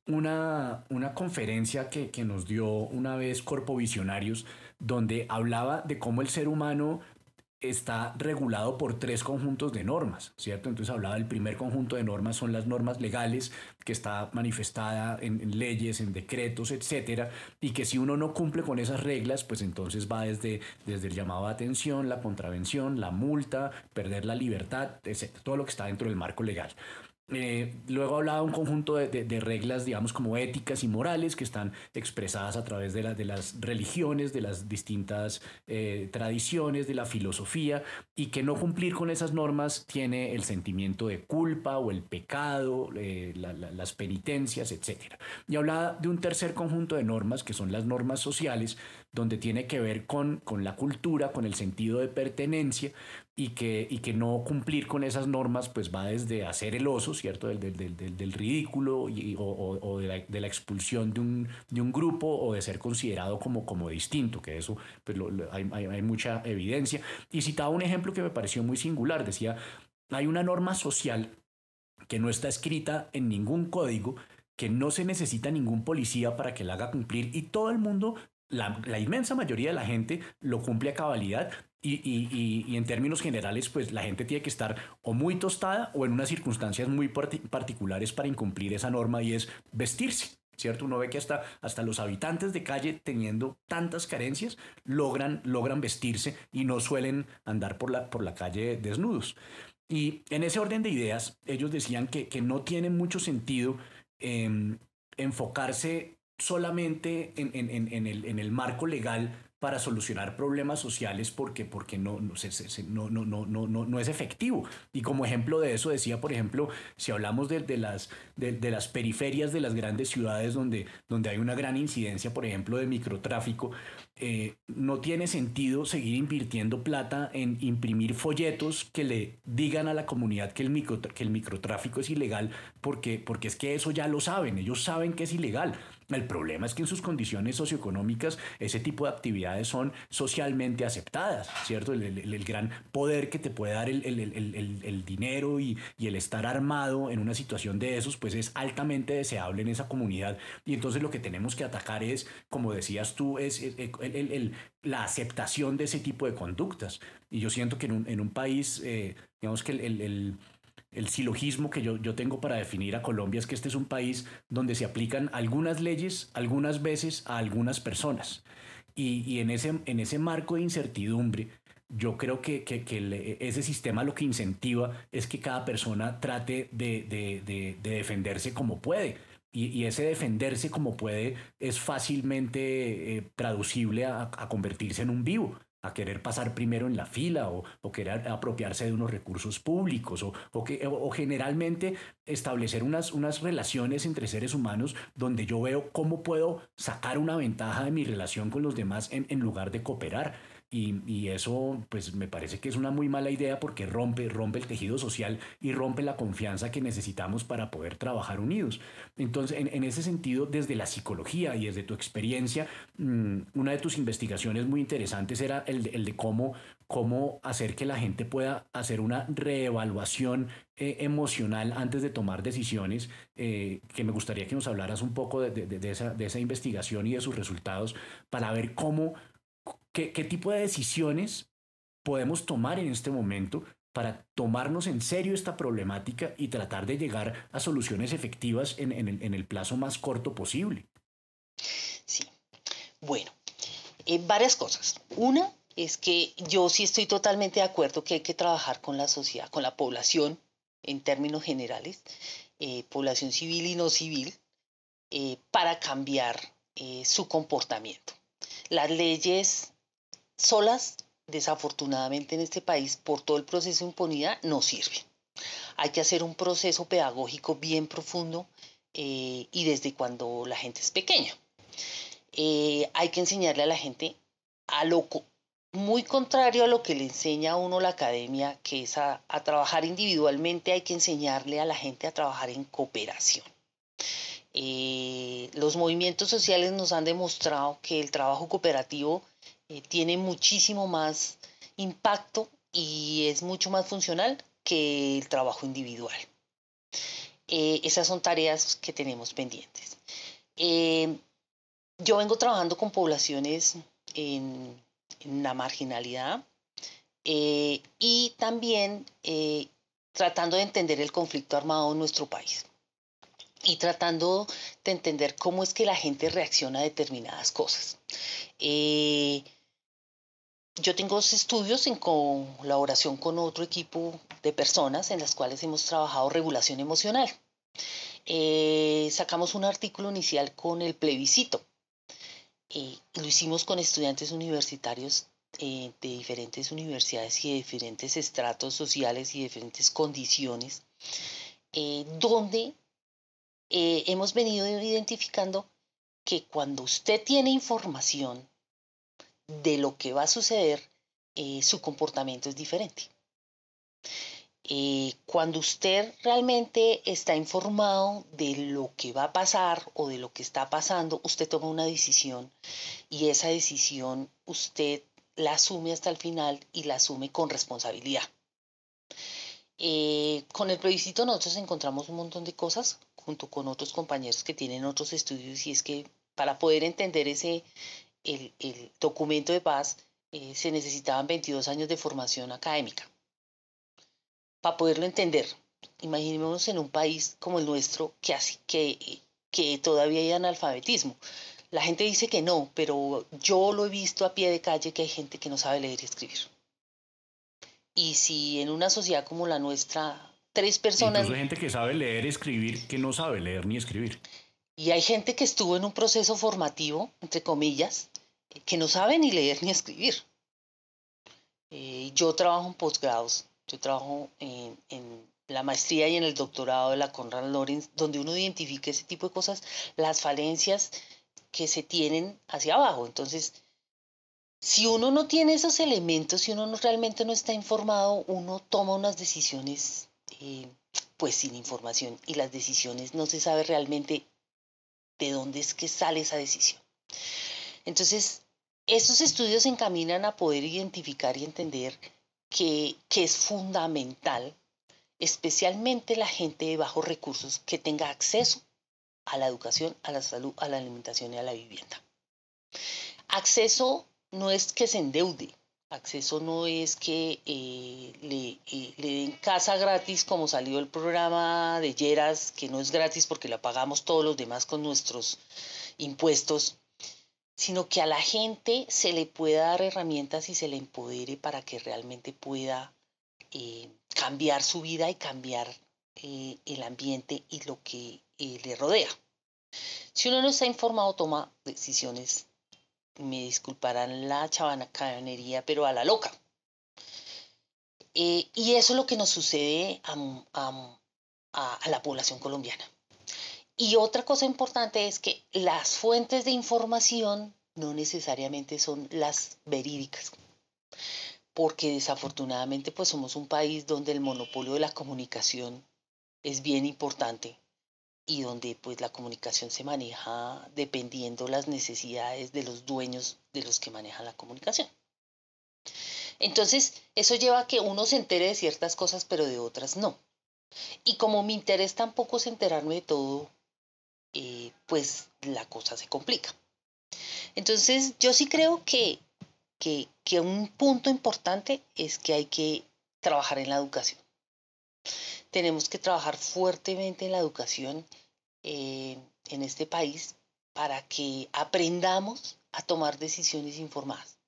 una, una conferencia que, que nos dio una vez Corpo Visionarios, donde hablaba de cómo el ser humano está regulado por tres conjuntos de normas, ¿cierto? Entonces hablaba del primer conjunto de normas, son las normas legales, que está manifestada en, leyes, en decretos, etcétera, y que si uno no cumple con esas reglas, pues entonces va desde, desde el llamado a atención, la contravención, la multa, perder la libertad, etcétera, todo lo que está dentro del marco legal. Eh, luego hablaba un conjunto de, reglas, digamos, como éticas y morales que están expresadas a través de, las religiones, de las distintas eh, tradiciones, de la filosofía, y que no cumplir con esas normas tiene el sentimiento de culpa o el pecado, eh, las penitencias, etc. Y hablaba de un tercer conjunto de normas, que son las normas sociales, donde tiene que ver con, con la cultura, con el sentido de pertenencia, y que, y que no cumplir con esas normas pues va desde hacer el oso, ¿cierto? Del, del, del, del ridículo y, o, o de, la, de, la, expulsión de un, de un, grupo o de ser considerado como, como distinto, que eso pues lo, hay, hay, hay mucha evidencia. Y citaba un ejemplo que me pareció muy singular, decía, hay una norma social que no está escrita en ningún código, que no se necesita ningún policía para que la haga cumplir y todo el mundo la, inmensa mayoría de la gente lo cumple a cabalidad y, y, y, en términos generales, pues la gente tiene que estar o muy tostada o en unas circunstancias muy particulares para incumplir esa norma y es vestirse. ¿Cierto? Uno ve que hasta, hasta los habitantes de calle, teniendo tantas carencias, logran, logran vestirse y no suelen andar por la, por la calle desnudos. Y en ese orden de ideas, ellos decían que, que no tiene mucho sentido eh, enfocarse solamente en, en, en, el, en el marco legal para solucionar problemas sociales porque, porque no, no, no, no, no, no, no, es efectivo. Y como ejemplo de eso decía, por ejemplo, si hablamos de, de las, de, de, las periferias de las grandes ciudades donde, donde hay una gran incidencia, por ejemplo, de microtráfico, eh, no tiene sentido seguir invirtiendo plata en imprimir folletos que le digan a la comunidad que el, micro, que el microtráfico es ilegal, porque, porque es que eso ya lo saben, ellos saben que es ilegal. El problema es que en sus condiciones socioeconómicas ese tipo de actividades son socialmente aceptadas, ¿cierto? El, el, el gran poder que te puede dar el, el dinero y, y, el estar armado en una situación de esos, pues es altamente deseable en esa comunidad. Y entonces lo que tenemos que atacar es, como decías tú, es, el, el, la aceptación de ese tipo de conductas. Y yo siento que en un, en un país, eh, digamos que el, el, silogismo que yo, yo tengo para definir a Colombia es que este es un país donde se aplican algunas leyes algunas veces a algunas personas. Y, y en, ese, en ese marco de incertidumbre, yo creo que, que, ese sistema lo que incentiva es que cada persona trate de, de defenderse como puede y, y, ese defenderse como puede es fácilmente eh, traducible a, a, convertirse en un vivo, a querer pasar primero en la fila o, o querer apropiarse de unos recursos públicos o, o, que, o generalmente establecer unas, unas relaciones entre seres humanos donde yo veo cómo puedo sacar una ventaja de mi relación con los demás en, en lugar de cooperar. Y, y, eso pues me parece que es una muy mala idea porque rompe, rompe el tejido social y rompe la confianza que necesitamos para poder trabajar unidos. Entonces, en, ese sentido, desde la psicología y desde tu experiencia, mmm, una de tus investigaciones muy interesantes era el de, el de cómo, cómo hacer que la gente pueda hacer una reevaluación eh, emocional antes de tomar decisiones, eh, que me gustaría que nos hablaras un poco de, de, esa, de esa investigación y de sus resultados para ver cómo ¿Qué, ¿Qué, tipo de decisiones podemos tomar en este momento para tomarnos en serio esta problemática y tratar de llegar a soluciones efectivas en, en, el, en el, plazo más corto posible? Sí. Bueno, eh, varias cosas. Una, es que yo sí estoy totalmente de acuerdo que hay que trabajar con la sociedad, con la población en términos generales, eh, población civil y no civil, eh, para cambiar eh, su comportamiento. Las leyes solas, desafortunadamente en este país, por todo el proceso de impunidad, no sirven. Hay que hacer un proceso pedagógico bien profundo y desde cuando la gente es pequeña. hay que enseñarle a la gente a lo muy contrario a lo que le enseña a uno la academia, que es a, trabajar individualmente, hay que enseñarle a la gente a trabajar en cooperación. Eh, los movimientos sociales nos han demostrado que el trabajo cooperativo eh, tiene muchísimo más impacto y es mucho más funcional que el trabajo individual. Eh, esas son tareas que tenemos pendientes. yo vengo trabajando con poblaciones en la marginalidad eh, y también eh, tratando de entender el conflicto armado en nuestro país y tratando de entender cómo es que la gente reacciona a determinadas cosas. Eh, yo tengo estudios en colaboración con otro equipo de personas en las cuales hemos trabajado regulación emocional. sacamos un artículo inicial con el plebiscito eh, lo hicimos con estudiantes universitarios eh, de diferentes universidades y de diferentes estratos sociales y diferentes condiciones, eh, donde hemos venido identificando que cuando usted tiene información de lo que va a suceder, su comportamiento es diferente. Eh, cuando usted realmente está informado de lo que va a pasar o de lo que está pasando, usted toma una decisión y esa decisión usted la asume hasta el final y la asume con responsabilidad. Eh, con el plebiscito nosotros encontramos un montón de cosas junto con otros compañeros que tienen otros estudios y es que para poder entender ese, el, documento de paz eh, se necesitaban 22 años de formación académica para poderlo entender. Imaginémonos en un país como el nuestro que, así, que, que todavía hay analfabetismo. La gente dice que no, pero yo lo he visto a pie de calle que hay gente que no sabe leer y escribir. Y si en una sociedad como la nuestra, tres personas... Incluso hay gente que sabe leer y escribir que no sabe leer ni escribir. Y hay gente que estuvo en un proceso formativo, entre comillas, que no sabe ni leer ni escribir. Eh, yo trabajo en posgrados yo trabajo en, la maestría y en el doctorado de la Conrad Lorenz, donde uno identifica ese tipo de cosas, las falencias que se tienen hacia abajo. Entonces, si uno no tiene esos elementos, si uno no, realmente no está informado, uno toma unas decisiones eh, pues sin información y las decisiones no se sabe realmente de dónde es que sale esa decisión. Entonces, estos estudios se encaminan a poder identificar y entender que, es fundamental, especialmente la gente de bajos recursos, que tenga acceso a la educación, a la salud, a la alimentación y a la vivienda. Acceso no es que se endeude, acceso no es que eh, le, eh, le, den casa gratis como salió el programa de Yeras, que no es gratis porque la pagamos todos los demás con nuestros impuestos, sino que a la gente se le pueda dar herramientas y se le empodere para que realmente pueda eh, cambiar su vida y cambiar eh, el ambiente y lo que eh, le rodea. Si uno no está informado, toma decisiones, me disculparán la chabanacanería, pero a la loca. y eso es lo que nos sucede a la población colombiana. Y otra cosa importante es que las fuentes de información no necesariamente son las verídicas, porque desafortunadamente pues somos un país donde el monopolio de la comunicación es bien importante y donde pues la comunicación se maneja dependiendo las necesidades de los dueños de los que manejan la comunicación. Entonces, eso lleva a que uno se entere de ciertas cosas, pero de otras no. Y como mi interés tampoco es enterarme de todo, eh, pues la cosa se complica. Entonces, yo sí creo que, que, un punto importante es que hay que trabajar en la educación. Tenemos que trabajar fuertemente en la educación eh, en este país para que aprendamos a tomar decisiones informadas.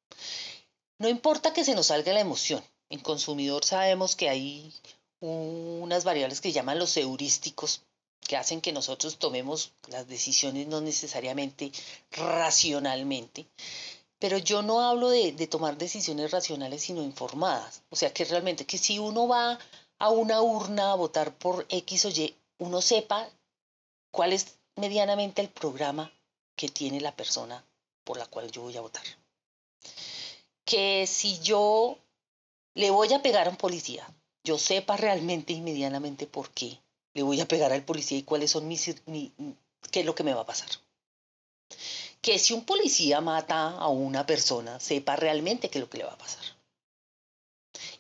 No importa que se nos salga la emoción. En consumidor sabemos que hay unas variables que llaman los heurísticos, que hacen que nosotros tomemos las decisiones no necesariamente racionalmente. Pero yo no hablo de, de, tomar decisiones racionales, sino informadas. O sea, que realmente, que si uno va a una urna a votar por X o Y, uno sepa cuál es medianamente el programa que tiene la persona por la cual yo voy a votar. Que si yo le voy a pegar a un policía, yo sepa realmente y medianamente por qué le voy a pegar al policía y cuáles son mis, qué es lo que me va a pasar. Que si un policía mata a una persona, sepa realmente qué es lo que le va a pasar.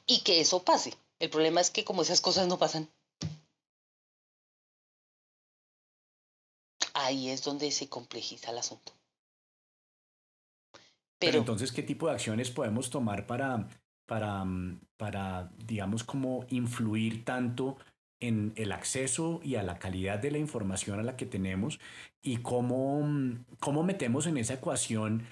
Y que eso pase. El problema es que como esas cosas no pasan, ahí es donde se complejiza el asunto. Pero, entonces, ¿qué tipo de acciones podemos tomar para, para, para, digamos, como influir tanto en el acceso y a la calidad de la información a la que tenemos y cómo, mm, cómo metemos en esa ecuación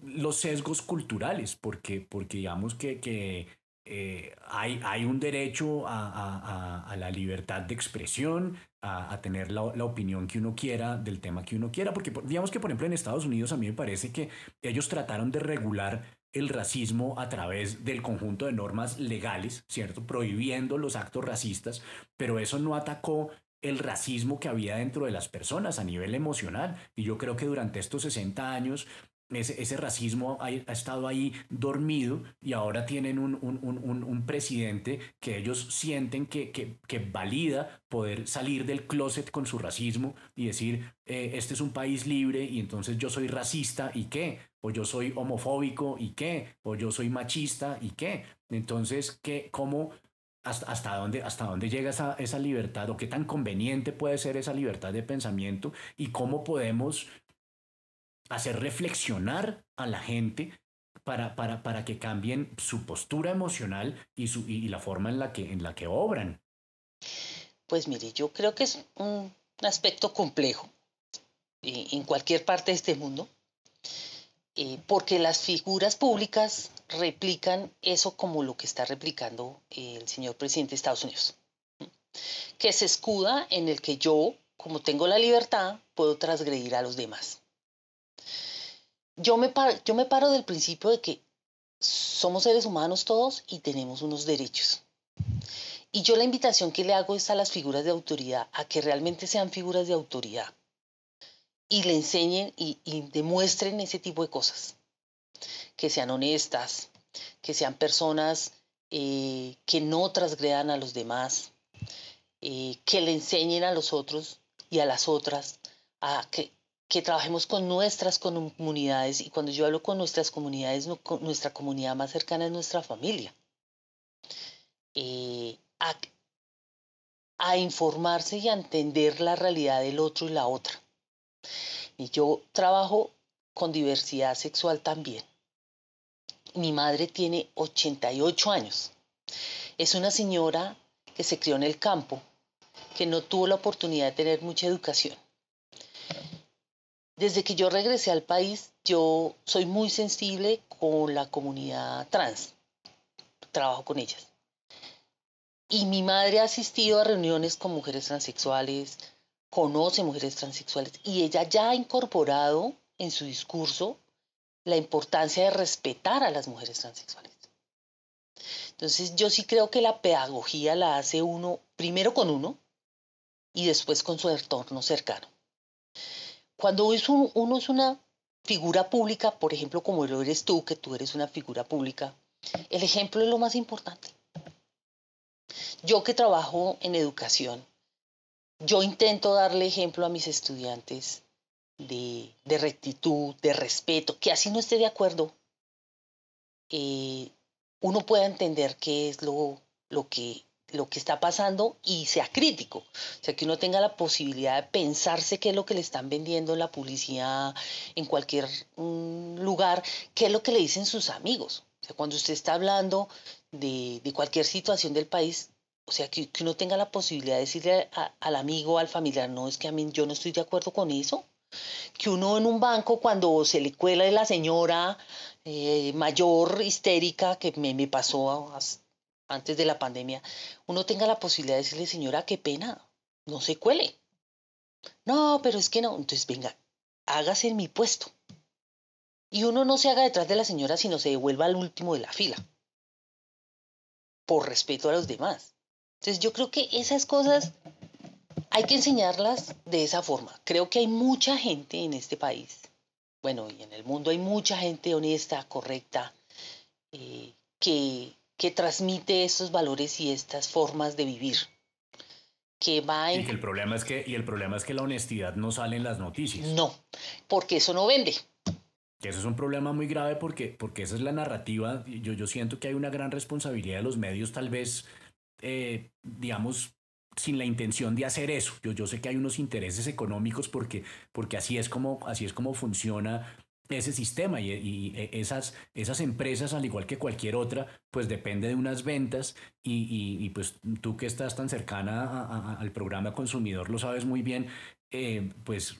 los sesgos culturales, porque, porque digamos que, que eh, hay, hay, un derecho a, a, la libertad de expresión, a, tener la, la, opinión que uno quiera del tema que uno quiera, porque digamos que por ejemplo en Estados Unidos a mí me parece que ellos trataron de regular el racismo a través del conjunto de normas legales, ¿cierto? Prohibiendo los actos racistas, pero eso no atacó el racismo que había dentro de las personas a nivel emocional. Y yo creo que durante estos 60 años ese, racismo ha, estado ahí dormido y ahora tienen un, un, presidente que ellos sienten que, que, valida poder salir del closet con su racismo y decir, eh, este es un país libre y entonces yo soy racista y qué, o yo soy homofóbico y qué, o yo soy machista y qué. Entonces, ¿qué, ¿cómo, hasta, hasta, dónde, hasta dónde llega esa, esa libertad o qué tan conveniente puede ser esa libertad de pensamiento y cómo podemos hacer reflexionar a la gente para, para, para que cambien su postura emocional y, su, y la forma en la, que, en la que obran. Pues mire, yo creo que es un aspecto complejo en cualquier parte de este mundo, eh, porque las figuras públicas replican eso como lo que está replicando el señor presidente de Estados Unidos, que se escuda en el que yo, como tengo la libertad, puedo transgredir a los demás yo me, paro, yo me paro del principio de que somos seres humanos todos y tenemos unos derechos. Y yo la invitación que le hago es a las figuras de autoridad, a que realmente sean figuras de autoridad y le enseñen y, demuestren ese tipo de cosas. Que sean honestas, que sean personas eh, que no transgredan a los demás, eh, que le enseñen a los otros y a las otras a que que trabajemos con nuestras comunidades y cuando yo hablo con nuestras comunidades, nuestra comunidad más cercana es nuestra familia. Eh, a, a, informarse y a entender la realidad del otro y la otra. Y yo trabajo con diversidad sexual también. Mi madre tiene 88 años. Es una señora que se crió en el campo, que no tuvo la oportunidad de tener mucha educación desde que yo regresé al país, yo soy muy sensible con la comunidad trans. Trabajo con ellas. Y mi madre ha asistido a reuniones con mujeres transexuales, conoce mujeres transexuales y ella ya ha incorporado en su discurso la importancia de respetar a las mujeres transexuales. Entonces yo sí creo que la pedagogía la hace uno primero con uno y después con su entorno cercano. Cuando uno es una figura pública, por ejemplo, como lo eres tú, que tú eres una figura pública, el ejemplo es lo más importante. Yo que trabajo en educación, yo intento darle ejemplo a mis estudiantes de, rectitud, de respeto, que así no esté de acuerdo, eh, uno pueda entender qué es lo, lo que lo que está pasando y sea crítico. O sea, que uno tenga la posibilidad de pensarse qué es lo que le están vendiendo en la publicidad, en cualquier mm, lugar, qué es lo que le dicen sus amigos. O sea, cuando usted está hablando de, cualquier situación del país, o sea, que, uno tenga la posibilidad de decirle al amigo, al familiar, no, es que a mí yo no estoy de acuerdo con eso. que uno en un banco cuando se le cuela la señora eh, mayor histérica que me, me pasó antes de la pandemia, uno tenga la posibilidad de decirle, señora, qué pena, no se cuele. No, pero es que no. Entonces, venga, hágase en mi puesto. Y uno no se haga detrás de la señora, sino se devuelva al último de la fila. Por respeto a los demás. Entonces, yo creo que esas cosas hay que enseñarlas de esa forma. Creo que hay mucha gente en este país, bueno, y en el mundo hay mucha gente honesta, correcta, eh, que, que transmite estos valores y estas formas de vivir que va en... Y el problema es que, y el problema es que la honestidad no sale en las noticias. No, porque eso no vende. Eso es un problema muy grave porque, porque esa es la narrativa. Yo, yo siento que hay una gran responsabilidad de los medios, tal vez, eh, digamos, sin la intención de hacer eso. Yo, yo sé que hay unos intereses económicos porque, porque así, es como, así es como funciona ese sistema y, e, esas, esas empresas, al igual que cualquier otra, pues depende de unas ventas y, pues tú que estás tan cercana al programa consumidor lo sabes muy bien, eh, pues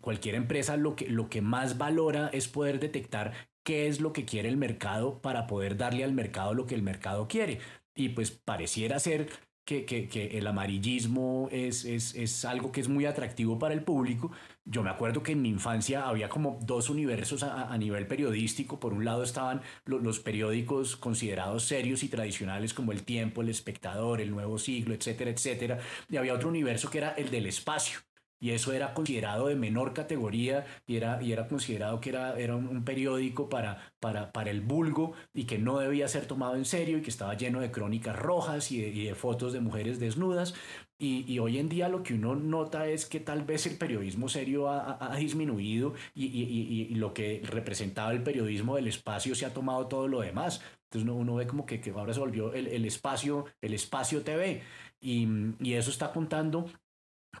cualquier empresa lo que, lo que más valora es poder detectar qué es lo que quiere el mercado para poder darle al mercado lo que el mercado quiere. Y pues pareciera ser que, que, que el amarillismo es, es, es, algo que es muy atractivo para el público. Yo me acuerdo que en mi infancia había como dos universos a, a nivel periodístico. Por un lado estaban los periódicos considerados serios y tradicionales como El Tiempo, El Espectador, El Nuevo Siglo, etcétera, etcétera. Y había otro universo que era el del espacio y eso era considerado de menor categoría y era, y era considerado que era, era un, periódico para, para, para, el vulgo y que no debía ser tomado en serio y que estaba lleno de crónicas rojas y de, fotos de mujeres desnudas. Y, hoy en día lo que uno nota es que tal vez el periodismo serio ha, disminuido y, y, lo que representaba el periodismo del espacio se ha tomado todo lo demás. Entonces uno, ve como que, que, ahora se volvió el, el, espacio, el espacio TV. Y, y, eso está contando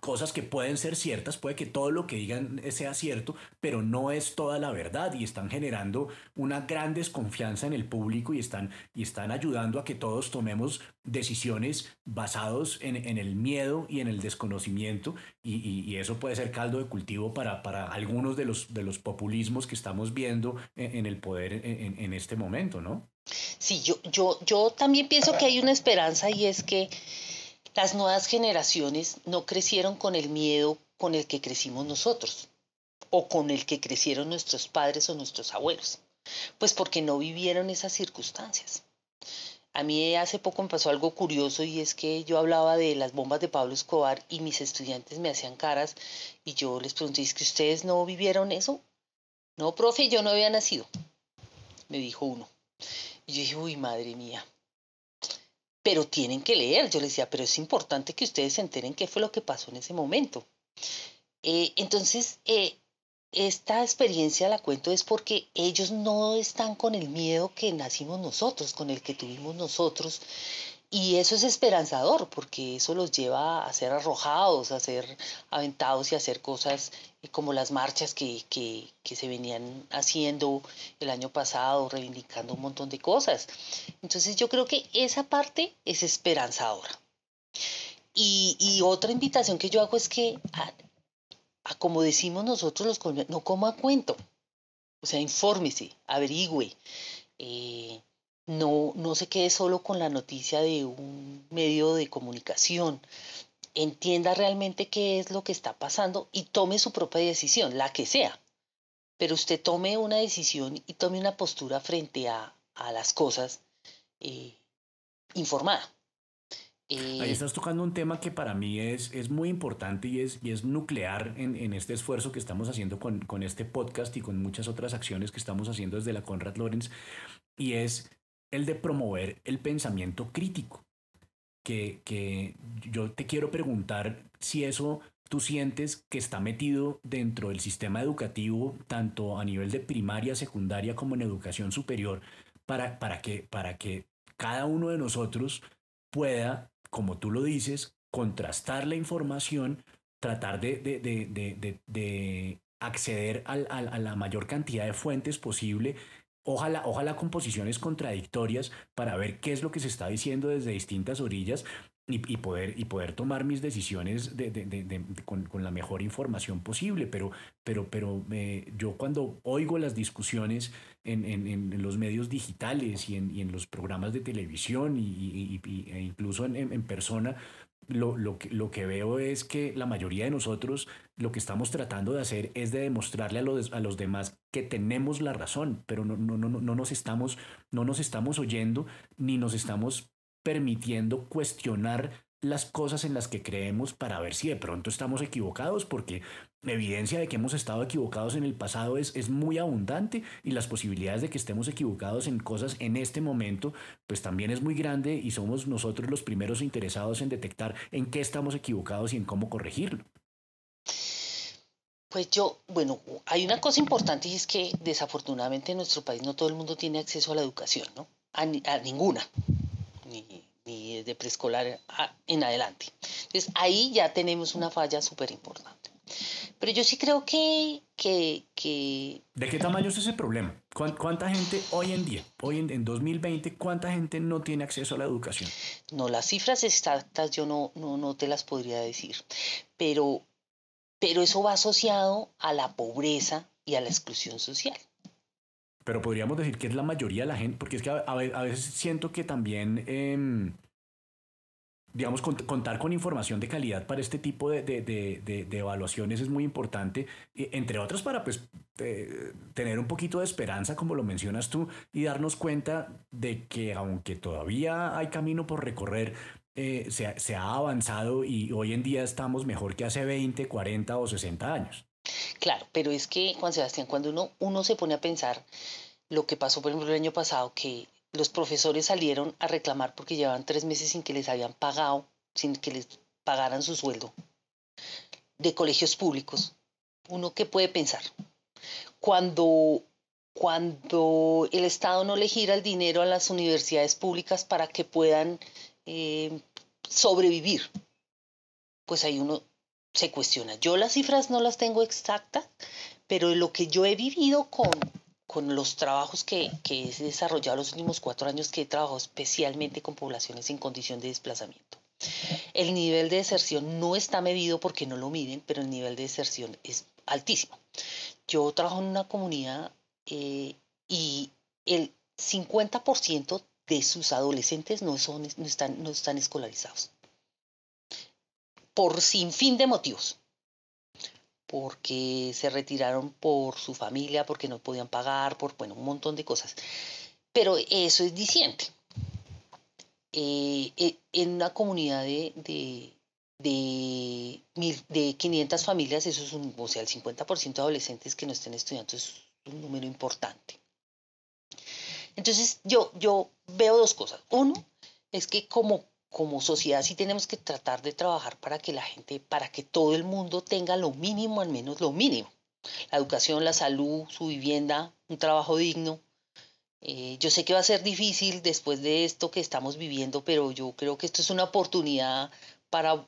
cosas que pueden ser ciertas, puede que todo lo que digan sea cierto, pero no es toda la verdad y están generando una gran desconfianza en el público y están, y están ayudando a que todos tomemos decisiones basados en, el miedo y en el desconocimiento y, eso puede ser caldo de cultivo para, para algunos de los, de los populismos que estamos viendo en, el poder en, en, este momento, ¿no? Sí, yo, yo, yo también pienso que hay una esperanza y es que las nuevas generaciones no crecieron con el miedo con el que crecimos nosotros o con el que crecieron nuestros padres o nuestros abuelos, pues porque no vivieron esas circunstancias. A mí hace poco me pasó algo curioso y es que yo hablaba de las bombas de Pablo Escobar y mis estudiantes me hacían caras y yo les pregunté, ¿es que ustedes no vivieron eso? No, profe, yo no había nacido, me dijo uno. Y yo dije, uy, madre mía, pero tienen que leer. Yo les decía, pero es importante que ustedes se enteren qué fue lo que pasó en ese momento. Eh, entonces, eh, esta experiencia la cuento es porque ellos no están con el miedo que nacimos nosotros, con el que tuvimos nosotros, y eso es esperanzador porque eso los lleva a ser arrojados, a ser aventados y a hacer cosas eh, como las marchas que, que, que, se venían haciendo el año pasado, reivindicando un montón de cosas. Entonces yo creo que esa parte es esperanzadora. Y, y otra invitación que yo hago es que, a, como decimos nosotros los colombianos, no coma cuento. O sea, infórmese, averigüe. Eh, no, no se quede solo con la noticia de un medio de comunicación. Entienda realmente qué es lo que está pasando y tome su propia decisión, la que sea. Pero usted tome una decisión y tome una postura frente a, las cosas eh, informada. Ahí eh, estás tocando un tema que para mí es, es muy importante y es, y es nuclear en, en, este esfuerzo que estamos haciendo con, con, este podcast y con muchas otras acciones que estamos haciendo desde la Conrad Lorenz, y es el de promover el pensamiento crítico. Que, que yo te quiero preguntar si eso tú sientes que está metido dentro del sistema educativo, tanto a nivel de primaria, secundaria como en educación superior, para, para, que, para que cada uno de nosotros pueda, como tú lo dices, contrastar la información, tratar de, de, de, de acceder al, a la mayor cantidad de fuentes posible Ojalá, ojalá con posiciones contradictorias para ver qué es lo que se está diciendo desde distintas orillas y, poder, y poder tomar mis decisiones de, con, la mejor información posible. Pero, pero, pero eh, yo cuando oigo las discusiones en, los medios digitales y, y en, los programas de televisión y, e incluso en, persona, lo, lo, que, lo que veo es que la mayoría de nosotros lo que estamos tratando de hacer es de demostrarle a los, a los demás que tenemos la razón, pero no, no, no, no, nos estamos, no nos estamos oyendo ni nos estamos permitiendo cuestionar las cosas en las que creemos para ver si de pronto estamos equivocados, porque evidencia de que hemos estado equivocados en el pasado es, es muy abundante y las posibilidades de que estemos equivocados en cosas en este momento, pues también es muy grande y somos nosotros los primeros interesados en detectar en qué estamos equivocados y en cómo corregirlo. Pues yo, bueno, hay una cosa importante y es que desafortunadamente en nuestro país no todo el mundo tiene acceso a la educación, ¿no? a ninguna ni, de preescolar en adelante. Entonces ahí ya tenemos una falla súper importante. Pero yo sí creo que, que, ¿De qué tamaño es ese problema? ¿Cuánta gente hoy en día, hoy en, en, 2020, cuánta gente no tiene acceso a la educación? No, las cifras exactas yo no, no, no te las podría decir, pero, pero eso va asociado a la pobreza y a la exclusión social pero podríamos decir que es la mayoría de la gente, porque es que a, veces siento que también, em, digamos, contar con información de calidad para este tipo de, evaluaciones es muy importante, entre otras para pues tener un poquito de esperanza, como lo mencionas tú, y darnos cuenta de que aunque todavía hay camino por recorrer, eh, se, se ha avanzado y hoy en día estamos mejor que hace 20, 40 o 60 años. Claro, pero es que, Juan Sebastián, cuando uno, uno se pone a pensar lo que pasó, por ejemplo, el año pasado, que los profesores salieron a reclamar porque llevaban tres meses sin que les habían pagado, sin que les pagaran su sueldo, de colegios públicos. ¿Uno qué puede pensar? Cuando, cuando el Estado no le gira el dinero a las universidades públicas para que puedan eh, sobrevivir, pues ahí uno se cuestiona. Yo las cifras no las tengo exactas, pero lo que yo he vivido con, con los trabajos que, que he desarrollado los últimos cuatro años, que he trabajado especialmente con poblaciones en condición de desplazamiento. El nivel de deserción no está medido porque no lo miden, pero el nivel de deserción es altísimo. Yo trabajo en una comunidad eh, y el 50% de sus adolescentes no, son, no, están, no están escolarizados por sin fin de motivos. Porque se retiraron por su familia, porque no podían pagar, por bueno, un montón de cosas. Pero eso es diciente. Eh, eh, en una comunidad de, de, de, de 500 familias, eso es un, o sea, el 50% de adolescentes que no estén estudiando es un número importante. Entonces, yo, yo veo dos cosas. Uno, es que como como sociedad sí tenemos que tratar de trabajar para que la gente, para que todo el mundo tenga lo mínimo, al menos lo mínimo. La educación, la salud, su vivienda, un trabajo digno. Eh, yo sé que va a ser difícil después de esto que estamos viviendo, pero yo creo que esto es una oportunidad para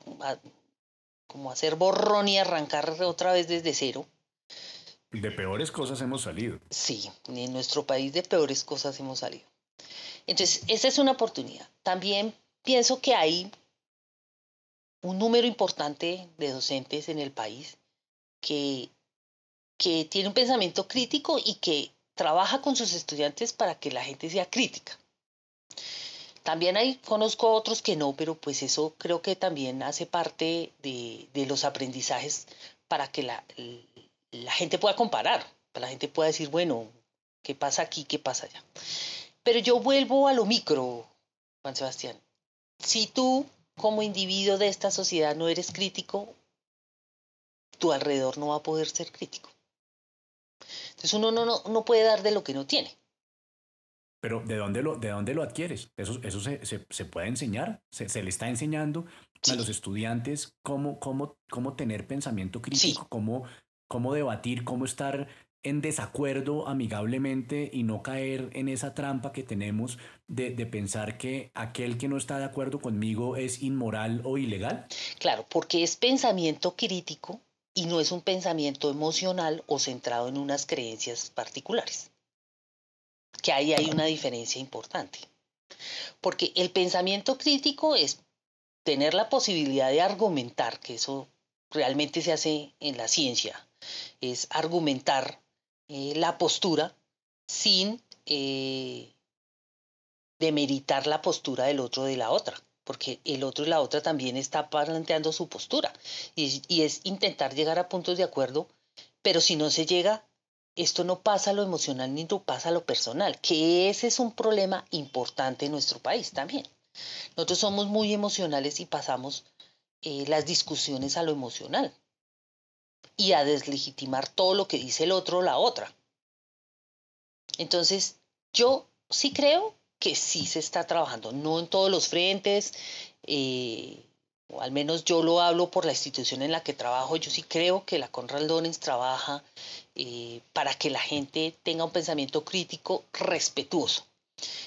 como hacer borrón y arrancar otra vez desde cero. De peores cosas hemos salido. Sí, en nuestro país de peores cosas hemos salido. Entonces, esa es una oportunidad. También pienso que hay un número importante de docentes en el país que, que tiene un pensamiento crítico y que trabaja con sus estudiantes para que la gente sea crítica. También hay, conozco otros que no, pero pues eso creo que también hace parte de, de los aprendizajes para que la, la, gente pueda comparar, para la gente pueda decir, bueno, ¿qué pasa aquí? ¿Qué pasa allá? Pero yo vuelvo a lo micro, Juan Sebastián si tú como individuo de esta sociedad no eres crítico, tu alrededor no va a poder ser crítico. Entonces uno no, no, no puede dar de lo que no tiene. Pero ¿de dónde lo, de dónde lo adquieres? ¿Eso, eso se, se, se puede enseñar? ¿Se, ¿Se, le está enseñando a los estudiantes cómo, cómo, cómo tener pensamiento crítico, cómo, cómo debatir, cómo estar en desacuerdo amigablemente y no caer en esa trampa que tenemos de, pensar que aquel que no está de acuerdo conmigo es inmoral o ilegal? Claro, porque es pensamiento crítico y no es un pensamiento emocional o centrado en unas creencias particulares. Que ahí hay una diferencia importante. Porque el pensamiento crítico es tener la posibilidad de argumentar, que eso realmente se hace en la ciencia, es argumentar eh, la postura sin eh, demeritar la postura del otro de la otra, porque el otro y la otra también está planteando su postura y, y es intentar llegar a puntos de acuerdo, pero si no se llega, esto no pasa a lo emocional ni no pasa a lo personal, que ese es un problema importante en nuestro país también. Nosotros somos muy emocionales y pasamos eh, las discusiones a lo emocional y a deslegitimar todo lo que dice el otro o la otra. Entonces, yo sí creo que sí se está trabajando, no en todos los frentes, eh, o al menos yo lo hablo por la institución en la que trabajo, yo sí creo que la Conrad Lorenz trabaja eh, para que la gente tenga un pensamiento crítico respetuoso.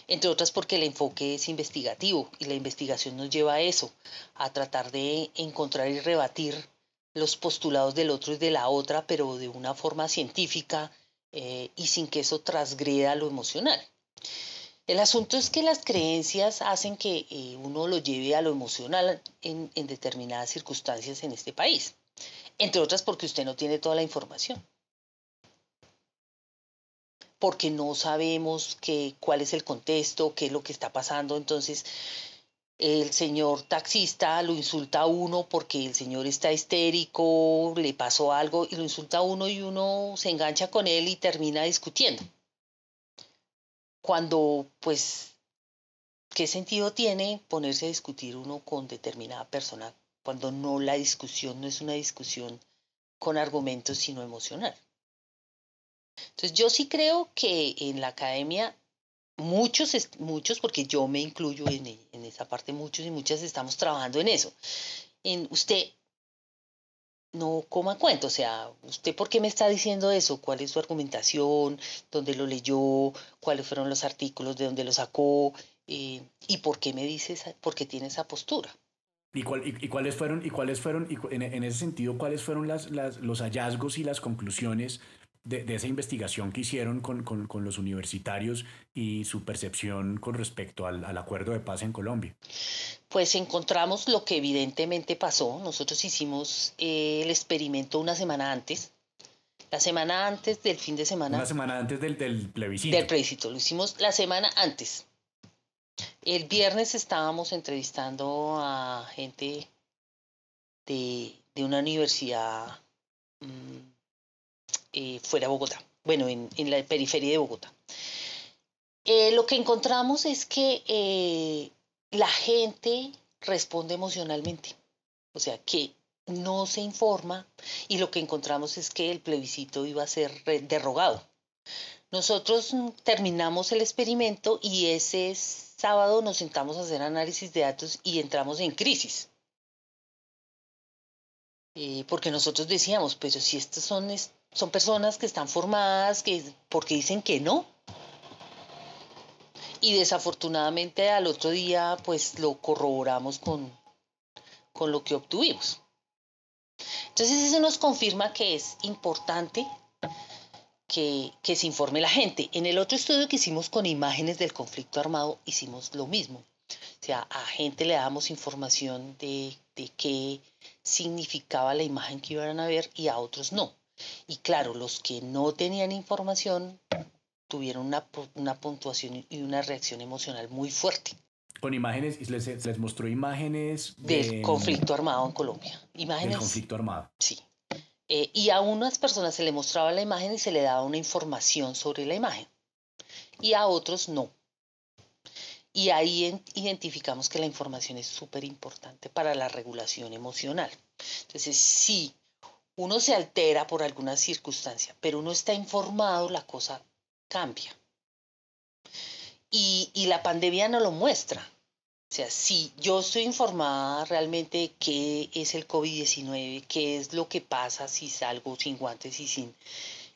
Entre otras porque el enfoque es investigativo y la investigación nos lleva a eso, a tratar de encontrar y rebatir los postulados del otro y de la otra, pero de una forma científica eh, y sin que eso transgreda lo emocional. El asunto es que las creencias hacen que eh, uno lo lleve a lo emocional en, en determinadas circunstancias en este país, entre otras porque usted no tiene toda la información porque no sabemos qué, cuál es el contexto, qué es lo que está pasando. Entonces, el señor taxista lo insulta a uno porque el señor está histérico, le pasó algo y lo insulta a uno y uno se engancha con él y termina discutiendo. Cuando, pues, ¿qué sentido tiene ponerse a discutir uno con determinada persona cuando no la discusión no es una discusión con argumentos sino emocional? Entonces yo sí creo que en la academia muchos, muchos, porque yo me incluyo en, en esa parte, muchos y muchas estamos trabajando en eso. En usted no coma cuento, o sea, ¿usted por qué me está diciendo eso? ¿Cuál es su argumentación? ¿Dónde lo leyó? ¿Cuáles fueron los artículos? ¿De dónde lo sacó? Eh, ¿Y por qué me dice esa, por qué tiene esa postura? ¿Y, cuál, y, cuáles fueron, y cuáles fueron, y en, en, ese sentido, cuáles fueron las, las, los hallazgos y las conclusiones de, esa investigación que hicieron con, con, los universitarios y su percepción con respecto al, al, acuerdo de paz en Colombia? Pues encontramos lo que evidentemente pasó. Nosotros hicimos eh, el experimento una semana antes. La semana antes del fin de semana. Una semana antes del, del plebiscito. Del plebiscito. Lo hicimos la semana antes. El viernes estábamos entrevistando a gente de, de una universidad mmm, eh, fuera de Bogotá, bueno, en, en, la periferia de Bogotá. Eh, lo que encontramos es que eh, la gente responde emocionalmente, o sea, que no se informa y lo que encontramos es que el plebiscito iba a ser derogado. Nosotros terminamos el experimento y ese sábado nos sentamos a hacer análisis de datos y entramos en crisis. Porque nosotros decíamos, pero si estos son son personas que están formadas, que, porque dicen que no. Y desafortunadamente al otro día pues lo corroboramos con, con lo que obtuvimos. Entonces eso nos confirma que es importante que, que, se informe la gente. En el otro estudio que hicimos con imágenes del conflicto armado hicimos lo mismo. O sea, a gente le damos información de, de qué significaba la imagen que iban a ver y a otros no. Y claro, los que no tenían información tuvieron una, una puntuación y una reacción emocional muy fuerte. Con imágenes, les, les mostró imágenes del conflicto armado en Colombia. Imágenes. Del conflicto armado. Sí. Eh, y a unas personas se le mostraba la imagen y se le daba una información sobre la imagen. Y a otros no. Y ahí identificamos que la información es súper importante para la regulación emocional. Entonces, sí, uno se altera por alguna circunstancia, pero uno está informado, la cosa cambia. Y, la pandemia no lo muestra. O sea, si yo estoy informada realmente qué es el COVID-19, qué es lo que pasa si salgo sin guantes y sin,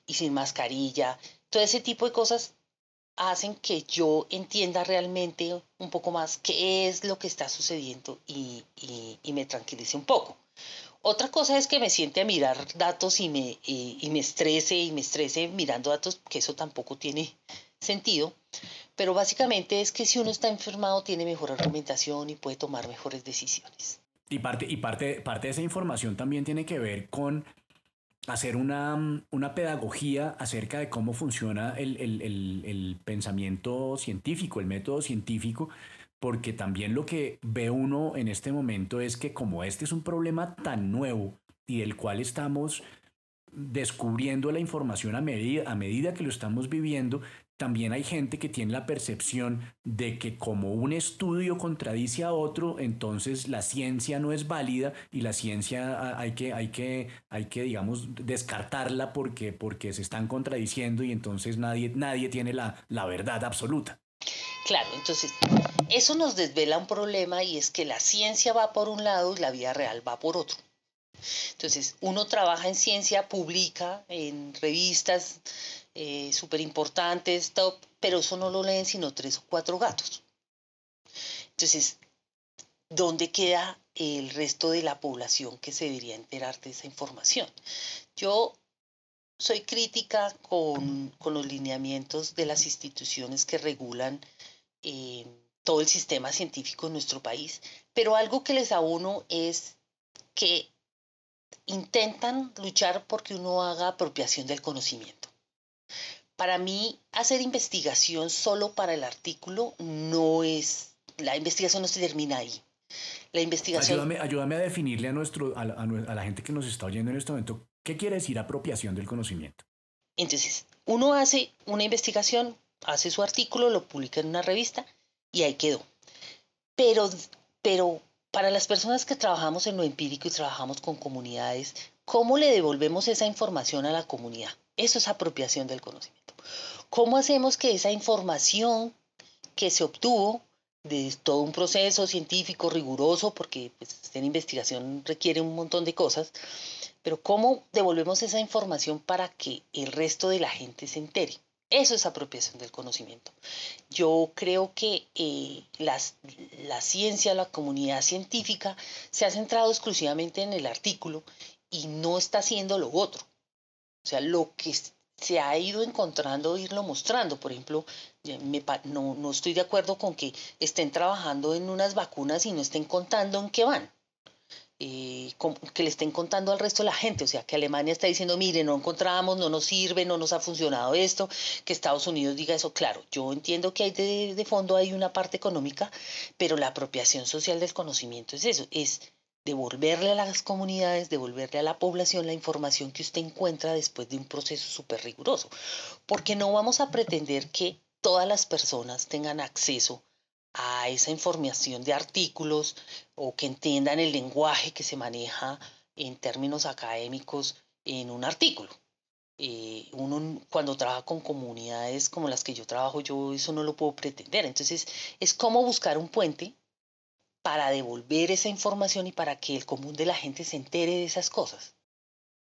y sin mascarilla, todo ese tipo de cosas hacen que yo entienda realmente un poco más qué es lo que está sucediendo y, y me tranquilice un poco. Otra cosa es que me siente a mirar datos y me, y, me estrese y me estrese mirando datos, que eso tampoco tiene sentido, pero básicamente es que si uno está enfermado tiene mejor argumentación y puede tomar mejores decisiones. Y parte, y parte, parte de esa información también tiene que ver con hacer una, una pedagogía acerca de cómo funciona el, el, el, pensamiento científico, el método científico, porque también lo que ve uno en este momento es que como este es un problema tan nuevo y del cual estamos descubriendo la información a medida, a medida que lo estamos viviendo, también hay gente que tiene la percepción de que como un estudio contradice a otro, entonces la ciencia no es válida y la ciencia hay que, hay que, hay que digamos, descartarla porque, porque se están contradiciendo y entonces nadie, nadie tiene la, la verdad absoluta. Claro, entonces eso nos desvela un problema y es que la ciencia va por un lado y la vida real va por otro. Entonces, uno trabaja en ciencia, publica en revistas eh, súper importantes, pero eso no lo leen sino tres o cuatro gatos. Entonces, ¿dónde queda el resto de la población que se debería enterar de esa información? Yo soy crítica con, los lineamientos de las instituciones que regulan eh, todo el sistema científico en nuestro país, pero algo que les uno es que intentan luchar porque uno haga apropiación del conocimiento. Para mí, hacer investigación solo para el artículo no es, la investigación no se termina ahí. La investigación... Ayúdame, a definirle a, a, la, gente que nos está oyendo en este momento, ¿qué quiere decir apropiación del conocimiento? Entonces, uno hace una investigación, hace su artículo, lo publica en una revista y ahí quedó. Pero, pero para las personas que trabajamos en lo empírico y trabajamos con comunidades, ¿cómo le devolvemos esa información a la comunidad? Eso es apropiación del conocimiento. ¿Cómo hacemos que esa información que se obtuvo de todo un proceso científico riguroso, porque pues, en investigación requiere un montón de cosas, pero cómo devolvemos esa información para que el resto de la gente se entere? Eso es apropiación del conocimiento. Yo creo que eh, las, la ciencia, la comunidad científica se ha centrado exclusivamente en el artículo y no está haciendo lo otro. O sea, lo que se ha ido encontrando, irlo mostrando. Por ejemplo, no, no estoy de acuerdo con que estén trabajando en unas vacunas y no estén contando en qué van. Eh, que le estén contando al resto de la gente. O sea, que Alemania está diciendo, mire, no encontramos, no nos sirve, no nos ha funcionado esto, que Estados Unidos diga eso. Claro, yo entiendo que hay de, de fondo hay una parte económica, pero la apropiación social del conocimiento es eso, es devolverle a las comunidades, devolverle a la población la información que usted encuentra después de un proceso súper riguroso. Porque no vamos a pretender que todas las personas tengan acceso a esa información de artículos o que entiendan el lenguaje que se maneja en términos académicos en un artículo. Eh, uno cuando trabaja con comunidades como las que yo trabajo, yo eso no lo puedo pretender. Entonces, es como buscar un puente para devolver esa información y para que el común de la gente se entere de esas cosas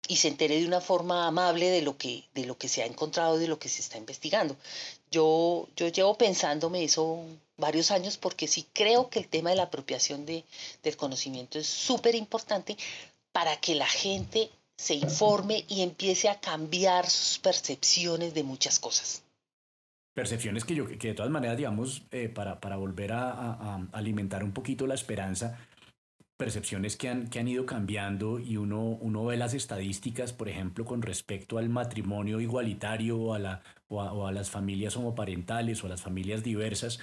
y se entere de una forma amable de lo que, de lo que se ha encontrado, de lo que se está investigando. Yo, yo llevo pensándome eso varios años porque sí creo que el tema de la apropiación de, del conocimiento es súper importante para que la gente se informe y empiece a cambiar sus percepciones de muchas cosas. Percepciones que yo, que de todas maneras, digamos, eh, para, para, volver a, alimentar un poquito la esperanza, percepciones que han, que han ido cambiando y uno, uno ve las estadísticas, por ejemplo, con respecto al matrimonio igualitario o a, la, o a, las familias homoparentales o a las familias diversas,